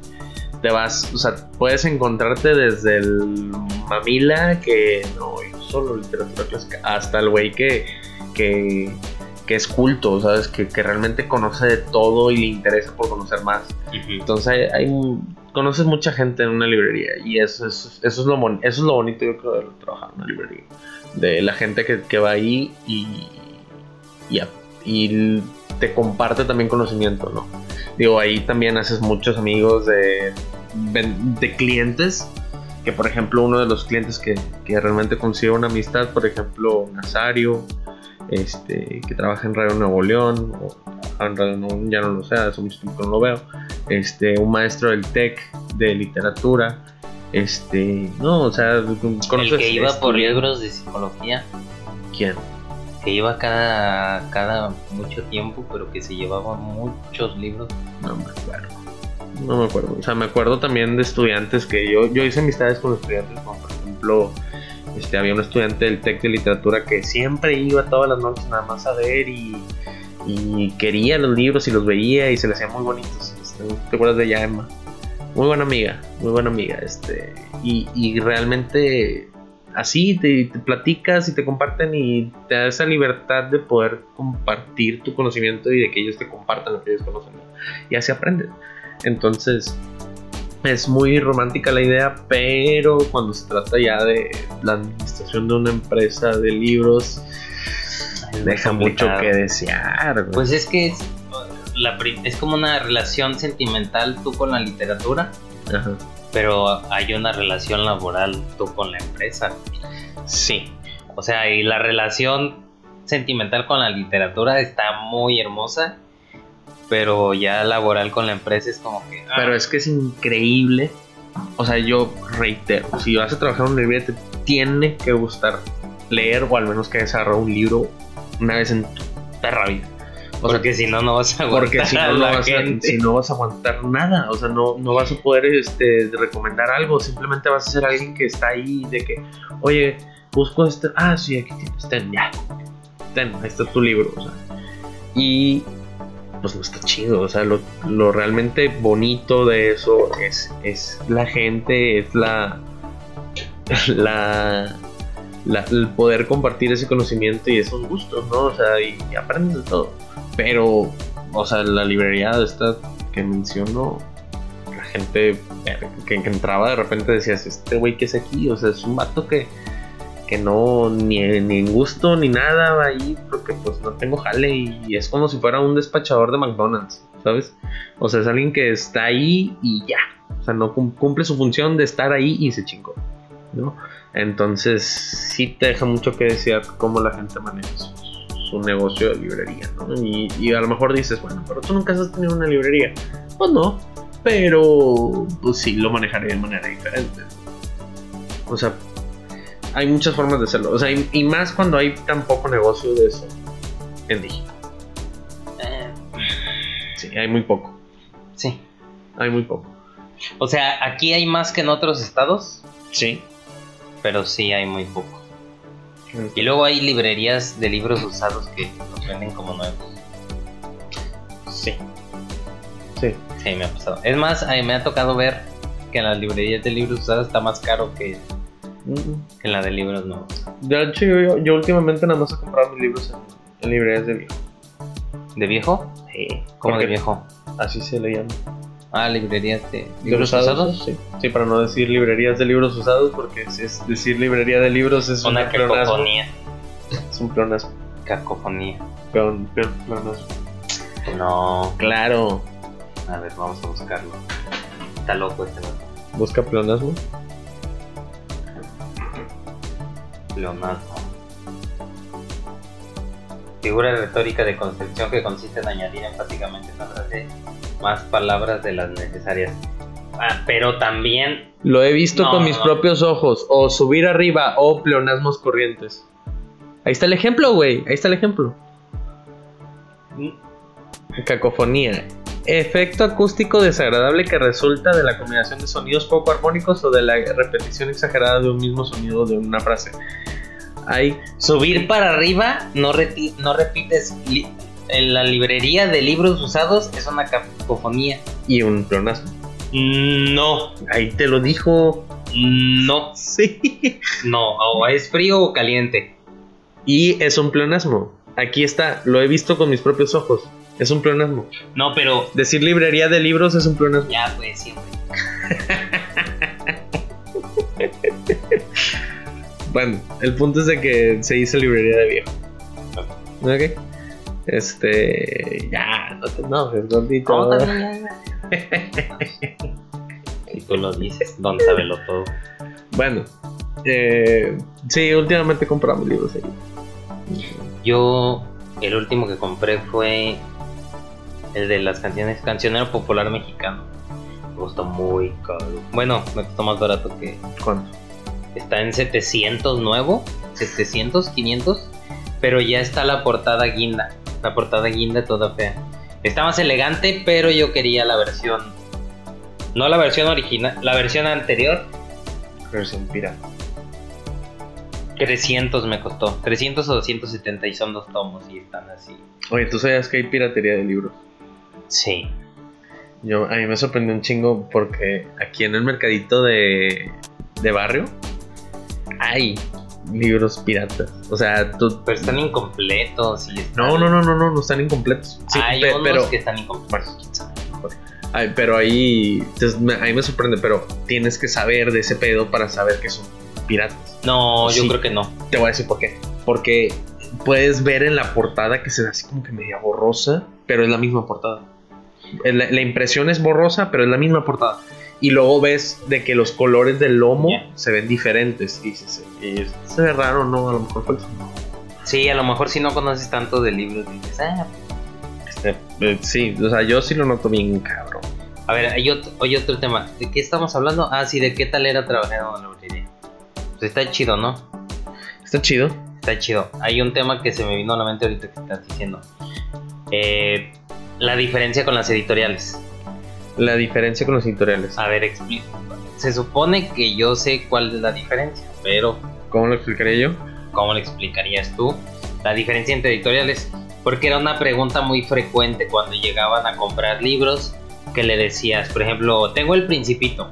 te vas, o sea, puedes encontrarte desde el mamila que no, yo solo literatura clásica, hasta el güey que, que, que es culto, ¿sabes? Que, que realmente conoce de todo y le interesa por conocer más. Entonces hay, conoces mucha gente en una librería y eso es, eso es, lo, bon- eso es lo bonito yo creo de trabajar en una librería. De la gente que, que va ahí y, y te comparte también conocimiento, ¿no? Digo, ahí también haces muchos amigos de, de clientes. Que por ejemplo uno de los clientes que, que realmente consigue una amistad, por ejemplo Nazario, este, que trabaja en Radio Nuevo León, o trabaja en Radio Nuevo León, ya no lo sé, hace mucho tiempo que no lo veo este, un maestro del TEC de literatura, este, no, o sea, El conoces que iba por estudiantes. libros de psicología, ¿Quién? Que iba cada, cada mucho tiempo, pero que se llevaba muchos libros. No me acuerdo. No me acuerdo. O sea, me acuerdo también de estudiantes que yo, yo hice amistades con estudiantes, como por ejemplo, este, había un estudiante del TEC de literatura que siempre iba todas las noches nada más a ver y, y quería los libros y los veía y se le hacían muy bonitos. Este, ¿Te acuerdas de ella, Emma? Muy buena amiga, muy buena amiga. Este, y, y realmente así te, te platicas y te comparten y te da esa libertad de poder compartir tu conocimiento y de que ellos te compartan lo que ellos conocen. ¿no? Y así aprendes. Entonces, es muy romántica la idea, pero cuando se trata ya de la administración de una empresa de libros, Es deja mucho que desear. güey. Pues es que es, la, es como una relación sentimental tú con la literatura, Ajá. Pero hay una relación laboral tú con la empresa. Sí, O sea, y la relación sentimental con la literatura está muy hermosa, pero ya laboral con la empresa es como que... ah, pero es que es increíble. O sea, yo reitero, si vas a trabajar en una librería, te tiene que gustar leer o al menos que agarrado un libro una vez en tu perra vida. O sea, porque si no, no vas a aguantar porque si no, no vas a, si no vas a aguantar nada, o sea, no, no vas a poder este, recomendar algo, simplemente vas a ser alguien que está ahí de que, oye, busco este, ah, sí, aquí tienes, ten, ya, ten, ahí está tu libro, o sea, y pues no está chido, o sea, lo, lo realmente bonito de eso es, es la gente, es la, la, la- el poder compartir ese conocimiento y esos gustos, ¿no? O sea, y, y aprendes de todo. Pero, o sea, la librería esta que menciono, la gente que, que entraba de repente decías, este güey que es aquí, o sea, es un vato que, que no, ni, ni en gusto ni nada va ahí, porque pues no tengo jale y, es como si fuera un despachador de McDonald's, ¿sabes? O sea, es alguien que está ahí y ya, o sea, no cum- cumple su función de estar ahí y se chingó, ¿no? Entonces, sí te deja mucho que desear cómo la gente maneja su, su negocio de librería, ¿no? Y, y a lo mejor dices, bueno, pero tú nunca has tenido una librería. Pues no, pero pues sí lo manejaré de manera diferente. O sea, hay muchas formas de hacerlo. O sea, y, y más cuando hay tan poco negocio de eso en digital. Eh, Sí, hay muy poco. sí. Hay muy poco. O sea, aquí hay más que en otros estados, Sí. pero sí hay muy poco. Y luego hay librerías de libros usados que los venden como nuevos. Sí. Sí. Sí, me ha pasado. Es más, a mí me ha tocado ver que en las librerías de libros usados está más caro que, que en la de libros nuevos. De hecho, yo, yo últimamente nada más he comprado mis libros en, en librerías de viejo. ¿De viejo? Sí. ¿Cómo de viejo? Así se le llama. Ah, librerías de ¿De libros usados. Sí. sí, para no decir librerías de libros usados, porque si es decir librería de libros es Una un pleonasmo. cacofonía. Es un pleonasmo. Cacofonía. Pleonasmo. No. Claro. A ver, vamos a buscarlo. Está loco este loco. Busca pleonasmo. Pleonasmo. Figura retórica de construcción que consiste en añadir enfáticamente en una frase más palabras de las necesarias. Ah, pero también. Lo he visto No, con mis no. propios ojos. O subir arriba o pleonasmos corrientes. Ahí está el ejemplo, güey. Ahí está el ejemplo. Cacofonía. Efecto acústico desagradable que resulta de la combinación de sonidos poco armónicos o de la repetición exagerada de un mismo sonido de una frase. Hay Subir para arriba, no, reti- no repites. En la librería de libros usados es una cacofonía. y un pleonasmo. No, Ahí te lo dijo. no, Sí. no. O es frío o caliente. Y es un pleonasmo. Aquí está. Lo he visto con mis propios ojos. Es un pleonasmo. No, pero Decir librería de libros es un pleonasmo. ya pues siempre. Bueno, el punto es de que se hizo librería de viejo. Ok. Este. Ya, no te enojes, gordito. ¿Cómo también Si tú lo dices, don sabelo todo. Bueno, eh, sí, últimamente compramos libros ahí. Yo, el último que compré fue el de las canciones, Cancionero Popular Mexicano. Me costó muy caro. Bueno, me costó más barato que. ¿Cuánto? Está en 700 nuevo, 700, 500, pero ya está la portada guinda. La portada guinda toda fea. Está más elegante, pero yo quería la versión. No la versión original, la versión anterior. Versión pirata. 300 me costó. 300 o 270 y son dos tomos y están así. Oye, ¿tú sabías que hay piratería de libros? Sí. Yo, a mí me sorprendió un chingo porque aquí en el mercadito de, de barrio hay libros piratas. O sea, tú... Pero están incompletos y están... No, no, no, no, no, no están incompletos. Sí, Hay pe- unos pero... que están incompletos. Bueno. Ay, pero ahí, entonces, me- a mí me sorprende, pero tienes que saber de ese pedo para saber que son piratas. No, yo creo que no. Te voy a decir por qué. Porque puedes ver en la portada que se ve así como que media borrosa, pero es la misma portada. Eh, La, la impresión es borrosa, pero es la misma portada. Y luego ves de que los colores del lomo se ven diferentes. Y dices, "Y se ve raro, ¿no? A lo mejor fue. Sí, a lo mejor si no conoces tanto de libros dices, ah, Este, eh, sí, o sea, yo sí lo noto bien cabrón. A ver, hay otro, hay otro tema. ¿De qué estamos hablando? Ah, sí, ¿de qué tal era trabajar en una librería? Pues está chido, ¿no? Está chido. Está chido. Hay un tema que se me vino a la mente ahorita que estás diciendo. Eh, la diferencia con las editoriales. La diferencia con los editoriales. A ver, explica. Se supone que yo sé cuál es la diferencia, pero ¿Cómo lo explicaría yo? ¿cómo le explicarías tú la diferencia entre editoriales? Porque era una pregunta muy frecuente cuando llegaban a comprar libros que le decías, por ejemplo, tengo el Principito.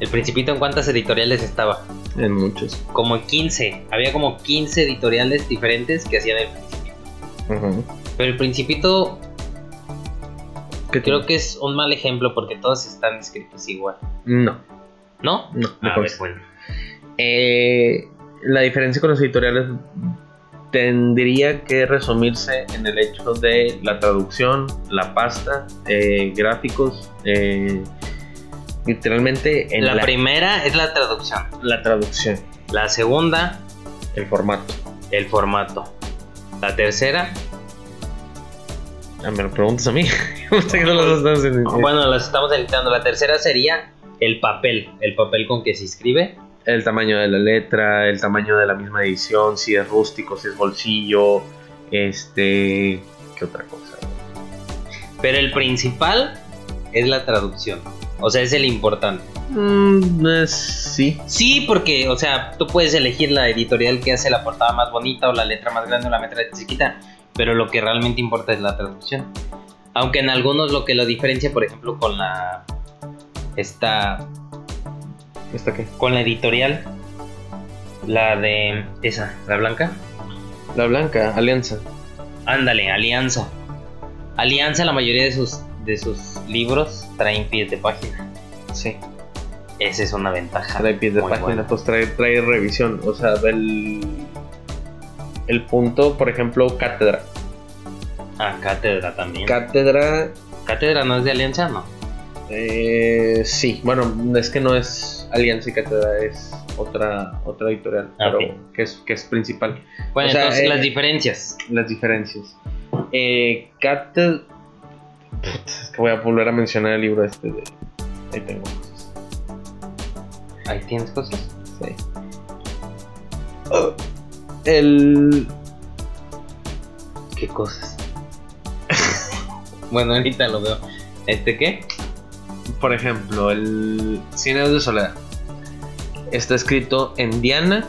¿El Principito en cuántas editoriales estaba? En muchos. Como en 15. Había como 15 editoriales diferentes que hacían el Principito. Pero el Principito ¿Qué creo que es un mal ejemplo porque todos están escritos igual. No, ¿No? no. me A ver, bueno. Eh, la diferencia con los editoriales tendría que resumirse en el hecho de la traducción, la pasta, eh, gráficos, eh, literalmente en La, la, primera es la traducción. la traducción, La segunda, el formato. el formato. La tercera, me lo preguntas a mí. Bueno, las estamos editando. La tercera sería el papel. El papel con que se escribe. El tamaño de la letra, el tamaño de la misma edición, si es rústico, si es bolsillo, este, ¿qué otra cosa? Pero el principal es la traducción. O sea, es el importante. Mm, es- sí, Sí, porque, o sea, tú puedes elegir la editorial que hace la portada más bonita o la letra más grande o la letra chiquita, pero lo que realmente importa es la traducción. Aunque en algunos lo que lo diferencia, por ejemplo, con la esta ¿Esta qué? con la editorial la de esa, la blanca. La blanca, Alianza. Ándale, Alianza. Alianza la mayoría de sus de sus libros traen pies de página. Sí. Esa es una ventaja. Trae pies de página, buena. pues trae, trae revisión. O sea, el, el punto, por ejemplo, cátedra. Ah, Cátedra también. Cátedra, Cátedra no es de Alianza, ¿no? eh, sí. Bueno, es que no es Alianza y Cátedra, es otra, otra editorial, Ah, pero que, es, que es principal. Bueno, O sea, entonces eh, las diferencias. Las diferencias. Eh, Cátedra. Es que voy a volver a mencionar el libro este de. Ahí tengo cosas. Ahí tienes cosas. Sí. El. ¿Qué cosas? bueno, ahorita lo veo. ¿Este qué? Por ejemplo, el Cien años de soledad. Está escrito en Diana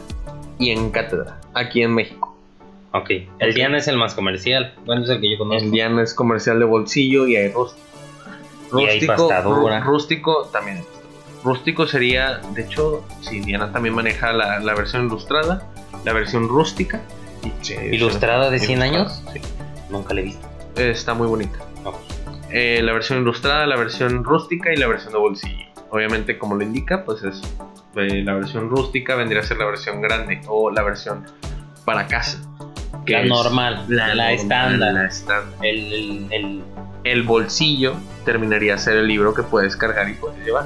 y en Cátedra, aquí en México. Ok. El. Diana es el más comercial. Bueno, es el que yo conozco. El Diana es comercial de bolsillo y hay rústico. Y hay pasta dura. rú- rústico también. Rústico sería, de hecho, sí, Diana también maneja la, la versión ilustrada, la versión rústica. sí, ¿Ilustrada de 100 ilustrada, años? sí. Nunca la he visto. Está muy bonita. No. Eh, la versión ilustrada, la versión rústica y la versión de bolsillo. Obviamente, como lo indica, pues es eh, la versión rústica vendría a ser la versión grande o la versión para casa. que La es normal, la, estándar. La estándar. El, el, el- El bolsillo terminaría a ser el libro que puedes cargar y puedes llevar.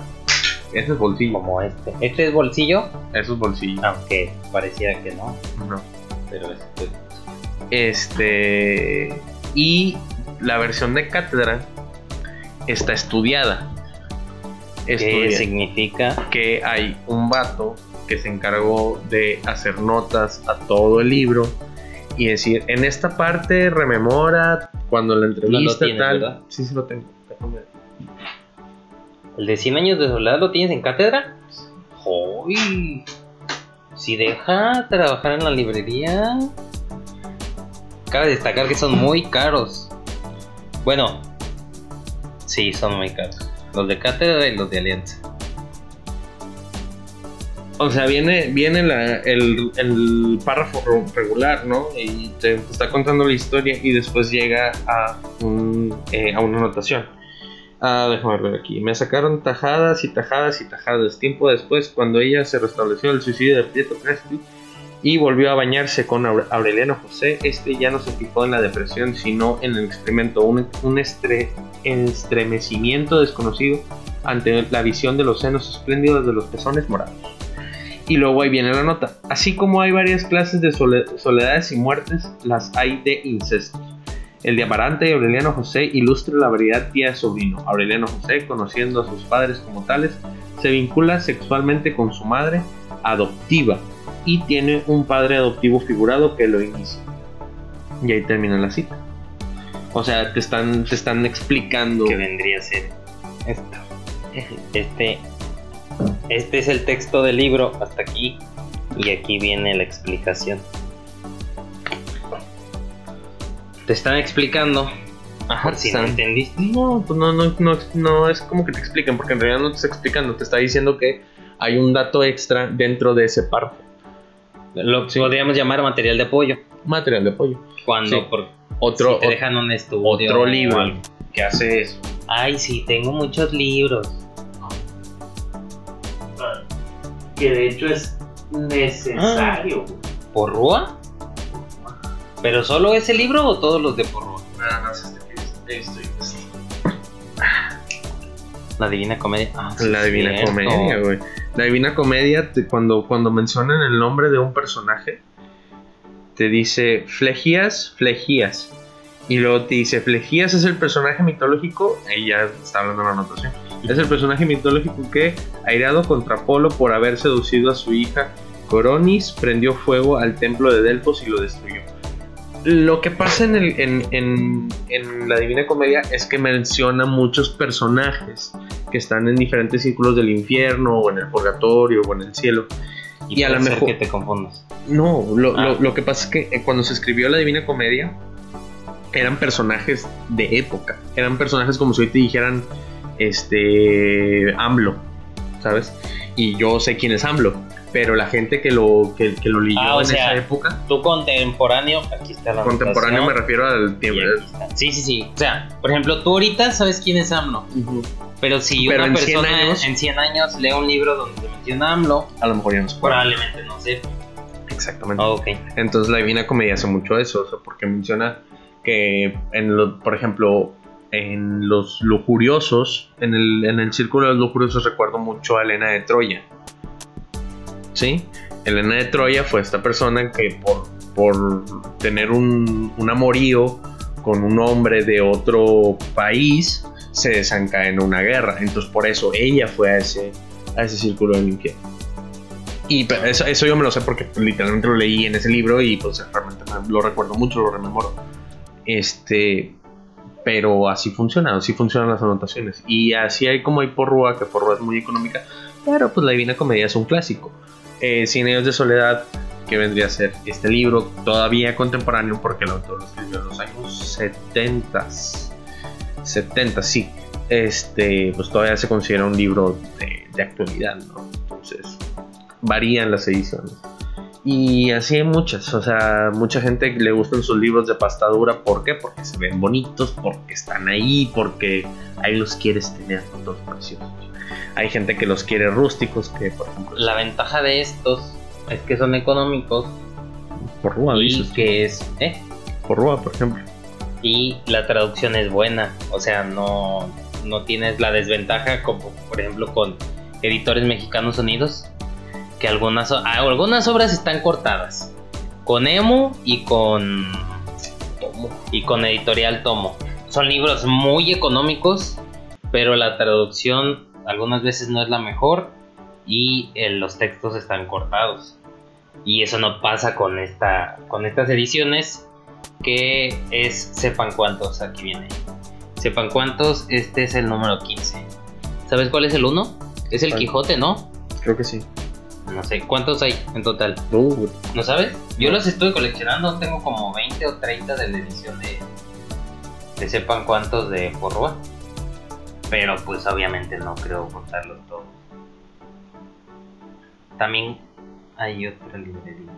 Ese es bolsillo. como este. ¿Este es bolsillo? Eso es bolsillo. Aunque pareciera que no. No. Pero este. Este. Y la versión de cátedra está estudiada. ¿Qué Estudia- significa? que hay un vato que se encargó de hacer notas a todo el libro y decir, en esta parte rememora cuando la entrevista tienes, tal. ¿verdad? Sí, sí lo tengo. Déjame ver. ¿El de 100 años de soledad lo tienes en cátedra? ¡Uy! Si deja trabajar en la librería. Cabe destacar que son muy caros. Bueno, sí, son muy caros. Los de cátedra y los de alianza. O sea, viene, viene la- el, el párrafo regular, ¿no? Y te está contando la historia y después llega a, un, eh, a una anotación. Ah, déjame ver aquí. Me sacaron tajadas y tajadas y tajadas. Tiempo después, cuando ella se restableció del suicidio de Pietro Crespi y volvió a bañarse con Aure- Aureliano José, este ya no se fijó en la depresión, sino en el experimento, un, un estre- estremecimiento desconocido ante la visión de los senos espléndidos de los pezones morados. Y luego ahí viene la nota. Así como hay varias clases de sole- soledades y muertes, las hay de incestos. El de Amarante y Aureliano José ilustra la variedad tía-sobrino. Aureliano José, conociendo a sus padres como tales, se vincula sexualmente con su madre adoptiva y tiene un padre adoptivo figurado que lo inicia. Y ahí termina la cita. O sea, te están, te están explicando. Que vendría a ser esto. Este, este es el texto del libro hasta aquí y aquí viene la explicación. Te están explicando. Ajá, por si no entendiste. No, pues no, no, no, no es como que te expliquen, porque en realidad no te está explicando, te está diciendo que hay un dato extra dentro de ese párrafo. Lo podríamos llamar material de apoyo. Material de apoyo. Cuando Sí. por, Otro, si te dejan un estudio. otro libro algo. que hace eso. Ay, sí, tengo muchos libros. Que de hecho es necesario. ¿Porrúa? ¿Pero solo ese libro o todos los de Porrúa? Nada más este que estoy La Divina Comedia. Ah, sí, La Divina cierto. Comedia, güey. La Divina Comedia, te- cuando, cuando mencionan el nombre de un personaje, te dice Flegías, Flegías. Y luego te dice, Flegías es el personaje mitológico, ahí ya está hablando la anotación, es el personaje mitológico que, airado contra Apolo por haber seducido a su hija Coronis, prendió fuego al templo de Delfos y lo destruyó. Lo que pasa en, el- en- en- en la Divina Comedia es que menciona muchos personajes que están en diferentes círculos del infierno, o en el purgatorio, o en el cielo. Y, Y a lo mejor- que te confundas. No, lo, Ah. lo- lo que pasa es que eh, cuando se escribió la Divina Comedia, eran personajes de época. Eran personajes como si hoy te dijeran, este, AMLO, ¿sabes? Y yo sé quién es AMLO, pero la gente que lo, que, que lo leyó Ah, en sea, esa época, Tu contemporáneo, aquí está la contemporáneo me refiero al tiempo. Sí, sí, sí. O sea, por ejemplo, tú ahorita sabes quién es AMLO. Pero si Pero una en 100 persona años- en 100 años lee un libro donde se menciona AMLO, A lo mejor ya no se acuerda. probablemente no sepa. Exactamente. Ah. Entonces la Divina Comedia hace mucho eso, o sea, porque menciona que, en lo- por ejemplo, en los lujuriosos, en el, en el círculo de los lujuriosos recuerdo mucho a Elena de Troya. ¿Sí? Elena de Troya fue esta persona que por, por tener un, un amorío con un hombre de otro país, se desencadenó una guerra. Entonces por eso ella fue a ese, a ese círculo del infierno. Y eso, eso yo me lo sé porque literalmente lo leí en ese libro y pues realmente me- lo recuerdo mucho, lo rememoro. Este, pero así funciona, así funcionan las anotaciones. Y así hay como hay porrúa, que porrúa es muy económica, pero pues la Divina Comedia es un clásico. Eh, Cien años de soledad, que vendría a ser este libro todavía contemporáneo porque el autor lo escribió en los años 70. 70, sí. Este, pues todavía se considera un libro de, actualidad, ¿no? Entonces, varían las ediciones. Y así hay muchas, o sea, mucha gente le gustan sus libros de pastadura, ¿por qué? Porque se ven bonitos, porque están ahí, porque ahí los quieres tener todos preciosos. Hay gente que los quiere rústicos, que por ejemplo, La ventaja de estos es que son económicos por Rúa, y dices, que es... ¿eh? por Rúa, por ejemplo. y la traducción es buena. O sea, no, no tienes la desventaja como por ejemplo con editores mexicanos unidos, que algunas, ah, algunas obras están cortadas. Con Emo y con y con Editorial Tomo. Son libros muy económicos, pero la traducción algunas veces no es la mejor y eh, los textos están cortados. Y eso no pasa con esta con estas ediciones que es sepan cuántos aquí viene. Sepan cuántos, este es el número 15. ¿Sabes cuál es el 1? Es el. Quijote, ¿no? Creo que sí. No sé, ¿cuántos hay en total? Uh, ¿No sabes? Yo los estoy coleccionando, tengo como 20 o 30 de la edición de, de sepan cuántos de Porrua. Pero pues obviamente no creo contarlos todos. También hay otra librería.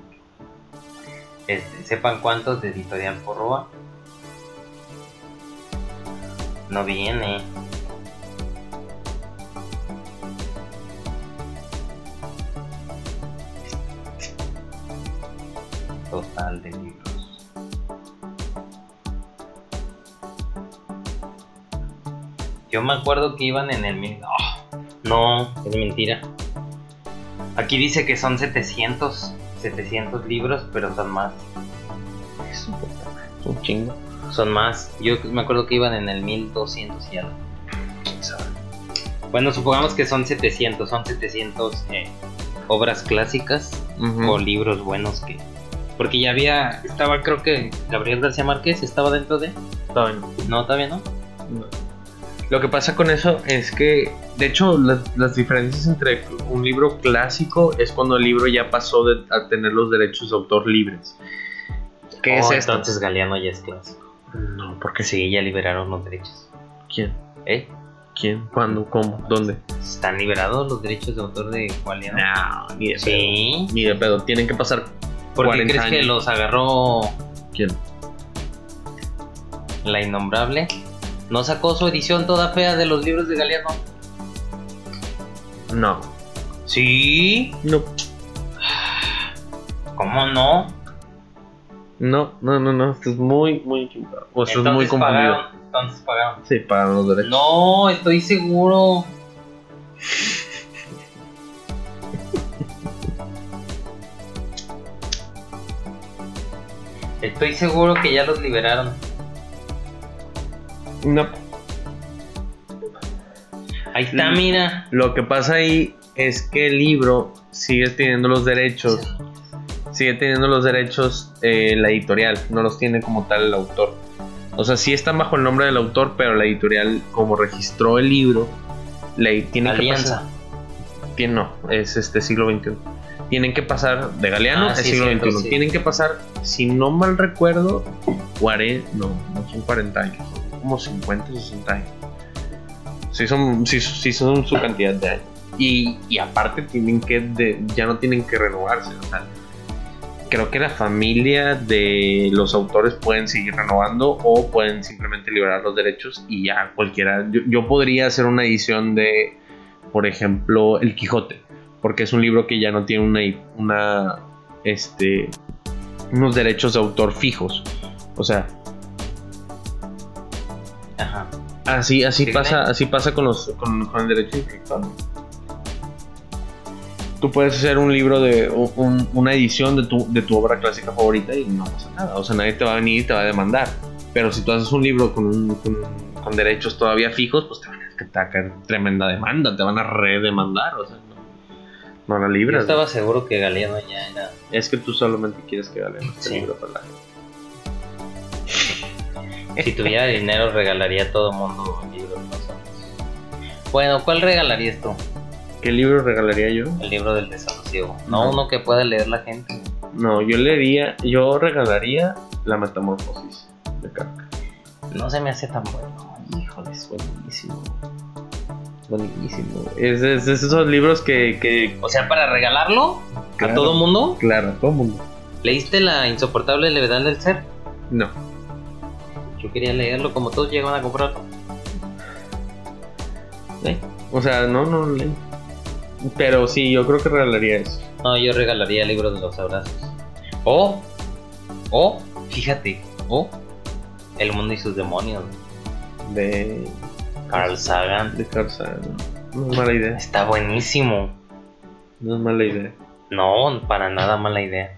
Este, sepan cuántos de editorial Porrua. No viene. Total de Yo me acuerdo que iban en el mil. ¡Ah! no, es mentira. Aquí dice que son 700, 700 libros, pero son más. es un poco- un chingo. Son más. Yo me acuerdo que iban en el 1200 y algo. ¿Quién sabe? Bueno, supongamos que son 700, son 700 eh, obras clásicas o libros buenos que, Porque ya había, estaba creo que Gabriel García Márquez estaba dentro de... Todavía no. No, todavía no. No. Lo que pasa con eso es que, de hecho, las, las diferencias entre un libro clásico es cuando el libro ya pasó de, a tener los derechos de autor libres. ¿Qué Oh, es esto? Entonces Galeano ya es clásico. No, porque Sí, ya liberaron los derechos. ¿Quién? ¿Eh? ¿Quién? ¿Cuándo? ¿Cómo? ¿Dónde? ¿Están liberados los derechos de autor de Galeano? No, ni de pedo. Sí. Ni de pedo. Tienen que pasar. ¿Por qué 40 crees que los agarró ¿Quién? la innombrable? ¿No sacó su edición toda fea de los libros de Galeano? No. Sí. No. ¿Cómo no? No, no, no, no. Esto es muy, muy equivocado. O es muy confundido. pagaron. Entonces pagaron. Sí, pagan los derechos. No, estoy seguro. Estoy seguro que ya los liberaron. No. Ahí está, mira. Lo que pasa ahí es que el libro sigue teniendo los derechos. Sigue teniendo los derechos eh, la editorial. No los tiene como tal el autor. O sea, sí están bajo el nombre del autor, pero la editorial, como registró el libro, le tiene que pasar. Tiene, no, es este siglo XXI. Tienen que pasar de Galeano Ah, al sí, siglo cierto, XXI. sí. Tienen que pasar, si no mal recuerdo, 40, no, no son 40 años, como 50, 60 años. Sí son, sí, son su cantidad de años. Y, aparte tienen que, ya no tienen que renovarse. Creo que la familia de los autores pueden seguir renovando o pueden simplemente liberar los derechos y ya cualquiera. Yo, yo podría hacer una edición de, por ejemplo, El Quijote, porque es un libro que ya no tiene una, una este, unos derechos de autor fijos. O sea, Ajá. así, así Sí, pasa, así pasa con los, con, con el derecho. Tú puedes hacer un libro de un- una edición de tu, de tu obra clásica favorita y no pasa nada. O sea, nadie te va a venir y te va a demandar. Pero si tú haces un libro con, un- con, con derechos todavía fijos, pues te van a, te va a caer tremenda demanda, te van a redemandar. O sea, no, no la Yo libras. estaba seguro que Galeano ya era. Es que tú solamente quieres que este Sí. libro para la gente. Si tuviera dinero, regalaría a todo mundo un libro de nosotros. Bueno, ¿cuál regalarías tú? ¿Qué libro regalaría yo? El libro del desasosiego. No, No. uno que pueda leer la gente. No, yo leería, yo regalaría La Metamorfosis de Kafka. No se me hace tan bueno. Híjole, es buenísimo. Buenísimo. Es, es- es esos libros que, que O sea, para regalarlo a todo mundo. claro, todo el mundo. ¿Leíste la insoportable levedad del ser? No. Yo quería leerlo como todos llegan a comprarlo. ¿Eh? O sea, no, no lo leí. Pero sí, yo creo que regalaría eso. No, yo regalaría el libro de los abrazos. O, o, fíjate, o El mundo y sus demonios. De. Carl Sagan. De Carl Sagan. No es mala idea. Está buenísimo. No es mala idea. No, para nada mala idea.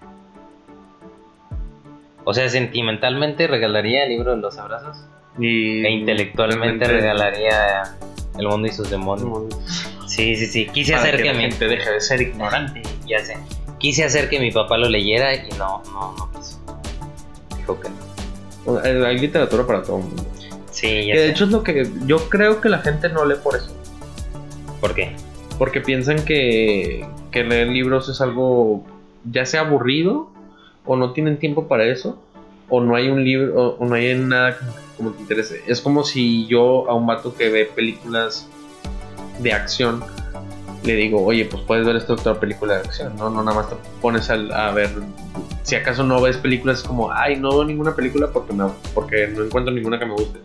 O sea, sentimentalmente regalaría el libro de los abrazos. Y. E intelectualmente regalaría El mundo y sus demonios. Sí, sí, sí. Quise para hacer que que, la mi... gente deje de ser ignorante. Ya sé. Quise hacer que mi papá lo leyera y no, no, no quiso. Dijo que no. Hay literatura para todo el mundo. Sí, ya Que de sé. hecho es lo que. Yo creo que la gente no lee por eso. ¿Por qué? Porque piensan que, que leer libros es algo ya sea aburrido o no tienen tiempo para eso o no hay un libro o, no hay nada como, te interese. Es como si yo a un vato que ve películas de acción le digo, oye, pues puedes ver esta otra película de acción, ¿no? No nada más te pones a, ver, si acaso no ves películas es como, ay, no veo ninguna película porque, me, porque no encuentro ninguna que me guste.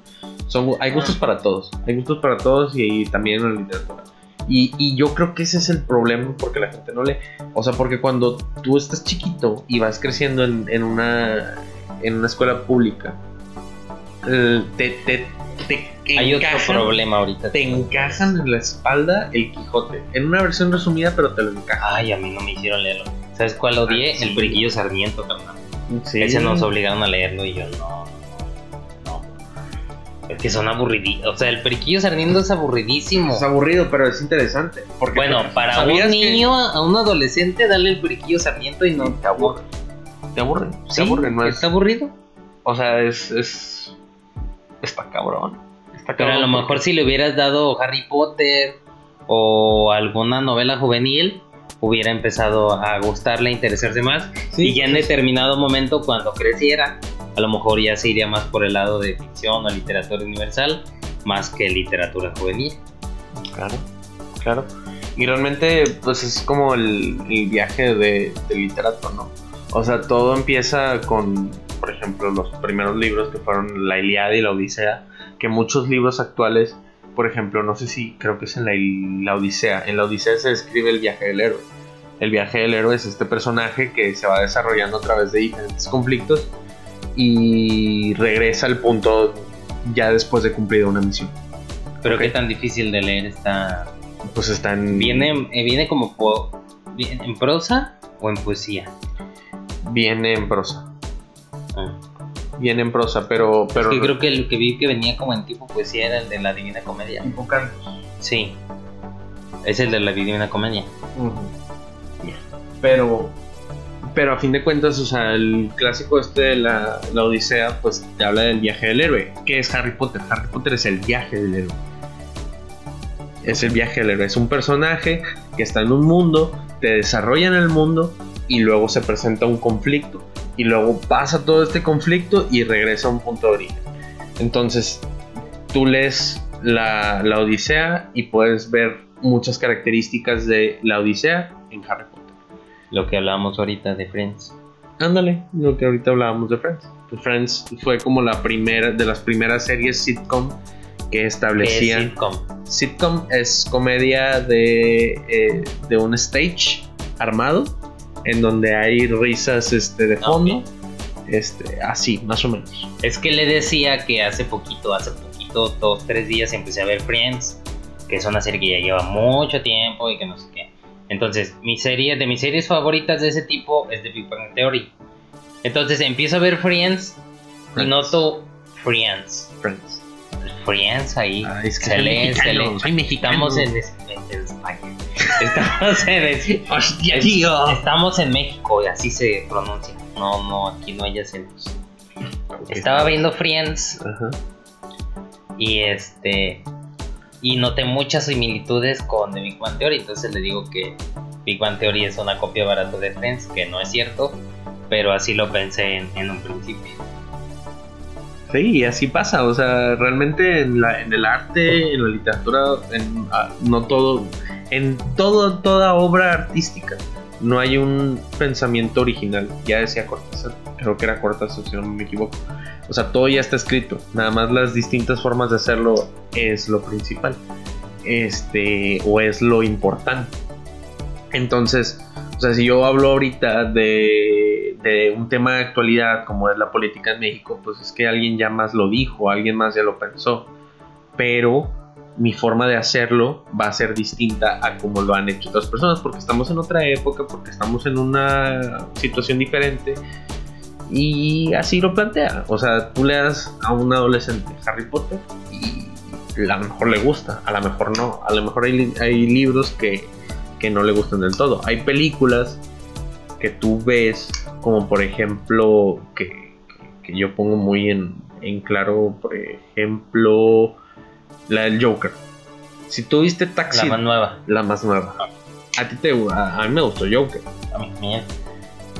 Son, hay gustos para todos, hay gustos para todos y, también en la literatura. Y, y yo creo que ese es el problema porque la gente no lee. O sea, porque cuando tú estás chiquito y vas creciendo en, en una, en una escuela pública, el- te, te, te Hay otro problema ahorita. te encajan en la espalda el Quijote. En una versión resumida, pero te lo encajan. Ay, a mí no me hicieron leerlo. ¿Sabes cuál odié? Ah, sí. El Periquillo Sarmiento, carnal. Sí. Ese nos obligaron a leerlo y yo no. Es que son aburridísimos. O sea, el Periquillo Sarmiento es aburridísimo. Es aburrido, pero es interesante. Porque Bueno, para ¿sabías un que- niño, a un adolescente, darle el Periquillo Sarmiento y no te aburre. te aburre, te Sí, aburre, no es, está aburrido. o sea, es, es, está cabrón, está Pero a lo porque- mejor si le hubieras dado Harry Potter o alguna novela juvenil, hubiera empezado a gustarle, a interesarse más. Sí, y ya en determinado momento, cuando creciera, a lo mejor ya se iría más por el lado de ficción o literatura universal, más que literatura juvenil. Claro, claro. Y realmente, pues es como el, el viaje de, del literato, ¿no? O sea, todo empieza con, por ejemplo, los primeros libros que fueron La Iliada y la Odisea, que muchos libros actuales, por ejemplo, no sé si creo que es en la, la Odisea, en la Odisea se describe el viaje del héroe. El viaje del héroe es este personaje que se va desarrollando a través de diferentes conflictos y regresa al punto ya después de cumplida una misión. Pero Ok. qué tan difícil de leer está. Pues está en... ¿Viene, eh, viene como po- en prosa o en poesía? Viene en prosa. Ah. Viene en prosa, pero. pero Es que creo que el que vi que venía como en tipo poesía era el de la Divina Comedia. Sí. Es el de la Divina Comedia. Pero. Pero a fin de cuentas, o sea, el clásico este de la, la Odisea, pues te habla del viaje del héroe. ¿Qué es Harry Potter? Harry Potter es el viaje del héroe. Es el viaje del héroe. Es un personaje que está en un mundo, te desarrolla en el mundo y luego se presenta un conflicto. Y luego pasa todo este conflicto y regresa a un punto de origen. Entonces, tú lees la, la Odisea y puedes ver muchas características de la Odisea en Harry Potter. Lo que hablábamos ahorita de Friends. Ándale, lo que ahorita hablábamos de Friends. Pues Friends fue como la primera de las primeras series sitcom que ¿Qué es establecían. sitcom? Sitcom es comedia de, eh, de un stage armado en donde hay risas este, de fondo. Ok. Este, así, más o menos. Es que le decía que hace poquito, hace poquito, dos, tres días empecé a ver Friends, que es una serie que ya lleva mucho tiempo y que no sé qué. Entonces, mi serie, de mis series favoritas de ese tipo es The Big Bang Theory. Entonces empiezo a ver Friends y Friends. noto Friends. Friends. Friends ahí. Ay, es que se soy lee, se mexicano, lee. soy mexicano. Estamos en, en España. Estamos en, ¡Hostia, Es- tío! Estamos en México y así se pronuncia. No, no, aquí no hay acentos. Estaba viendo Friends y este y noté muchas similitudes con The Big Bang Theory. Entonces le digo que Big Bang Theory es una copia barata de Friends, que no es cierto, pero así lo pensé en, un principio. Sí, así pasa, o sea, realmente en, la, en el arte, en la literatura, en, ah, no todo, en todo, toda obra artística, no hay un pensamiento original, ya decía Cortázar, creo que era Cortázar si no me equivoco, o sea, todo ya está escrito, nada más las distintas formas de hacerlo es lo principal, este, o es lo importante. Entonces, o sea, si yo hablo ahorita de, de un tema de actualidad como es la política en México, pues es que alguien ya más lo dijo, alguien más ya lo pensó. Pero mi forma de hacerlo va a ser distinta a como lo han hecho otras personas, porque estamos en otra época, porque estamos en una situación diferente. Y así lo plantea. O sea, tú le das a un adolescente Harry Potter y a lo mejor le gusta, a lo mejor no. A lo mejor hay, hay libros que, que no le gustan del todo. Hay películas que tú ves, como por ejemplo, que, que yo pongo muy en, en claro, por ejemplo, la del Joker. Si tú viste Taxi, La más nueva. la más nueva, a ti te a, a mí me gustó Joker. A mí también.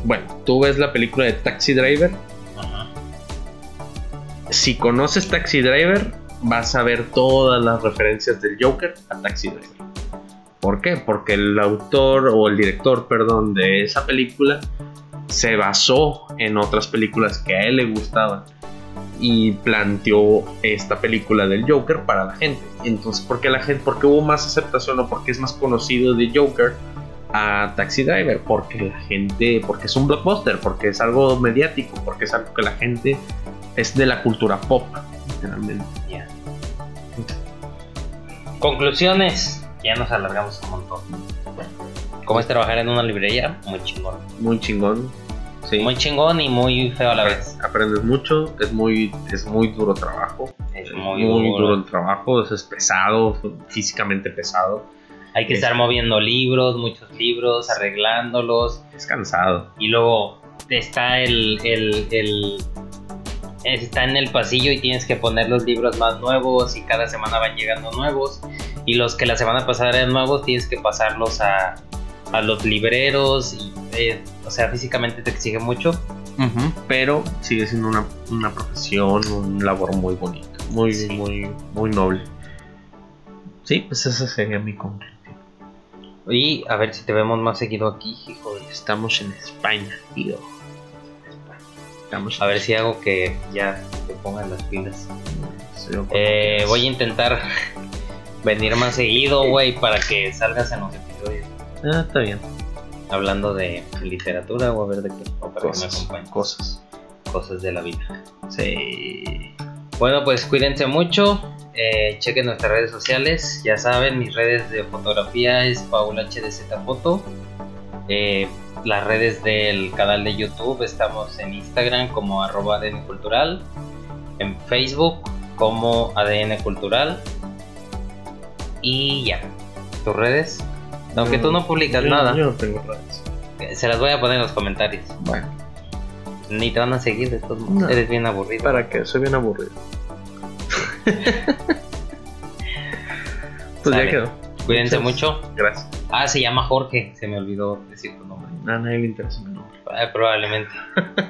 Bueno, tú ves la película de Taxi Driver. Ajá. Si conoces Taxi Driver, vas a ver todas las referencias del Joker a Taxi Driver. ¿Por qué? Porque el autor o el director, perdón, de esa película se basó en otras películas que a él le gustaban y planteó esta película del Joker para la gente. Entonces, ¿por qué la gente, por qué hubo más aceptación o por qué es más conocido de Joker a Taxi Driver? Porque la gente, porque es un blockbuster, porque es algo mediático, porque es algo que la gente es de la cultura pop, literalmente. Conclusiones. Ya nos alargamos un montón. ¿Cómo es trabajar en una librería? Muy chingón. Muy chingón. Sí. Muy chingón y muy feo a la vez. Aprendes mucho, es muy, es muy duro trabajo. Es muy, muy duro. duro el trabajo, es pesado, físicamente pesado. Hay que Es- estar moviendo libros, muchos libros, arreglándolos. Es cansado. Y luego está el, el, el- está en el pasillo y tienes que poner los libros más nuevos y cada semana van llegando nuevos y los que la semana pasada eran nuevos tienes que pasarlos a, a los libreros y eh, o sea físicamente te exige mucho Pero sigue siendo una, una profesión, un labor muy bonito, muy, Sí. muy, muy noble. Sí, pues esa sería mi conclusión. Y a ver si te vemos más seguido aquí hijo Estamos en España, tío. Estamos a ver si hago que ya te pongan las pilas Eh, voy a intentar venir más seguido güey para que salgas en los episodios Ah, está bien. hablando de literatura o a ver de qué o para que me Cosas, cosas. cosas de la vida Sí. Bueno, pues cuídense mucho. Eh, chequen nuestras redes sociales. Ya saben, mis redes de fotografía es paulhdz foto. Eh, las redes del canal de YouTube estamos en Instagram como arroba ADN Cultural. En Facebook como ADN Cultural. Y ya. ¿Tus redes? Aunque tú no publicas Yo- nada, Yo no tengo redes. se las voy a poner en los comentarios. Bueno, Ni te van a seguir de todos modos. No. Eres bien aburrido. ¿para qué? Soy bien aburrido. pues ya quedó. Cuídense Muchas mucho. Gracias. Ah, se llama Jorge. Se me olvidó decir tu nombre. A nadie le interesa mi nombre. Eh, probablemente.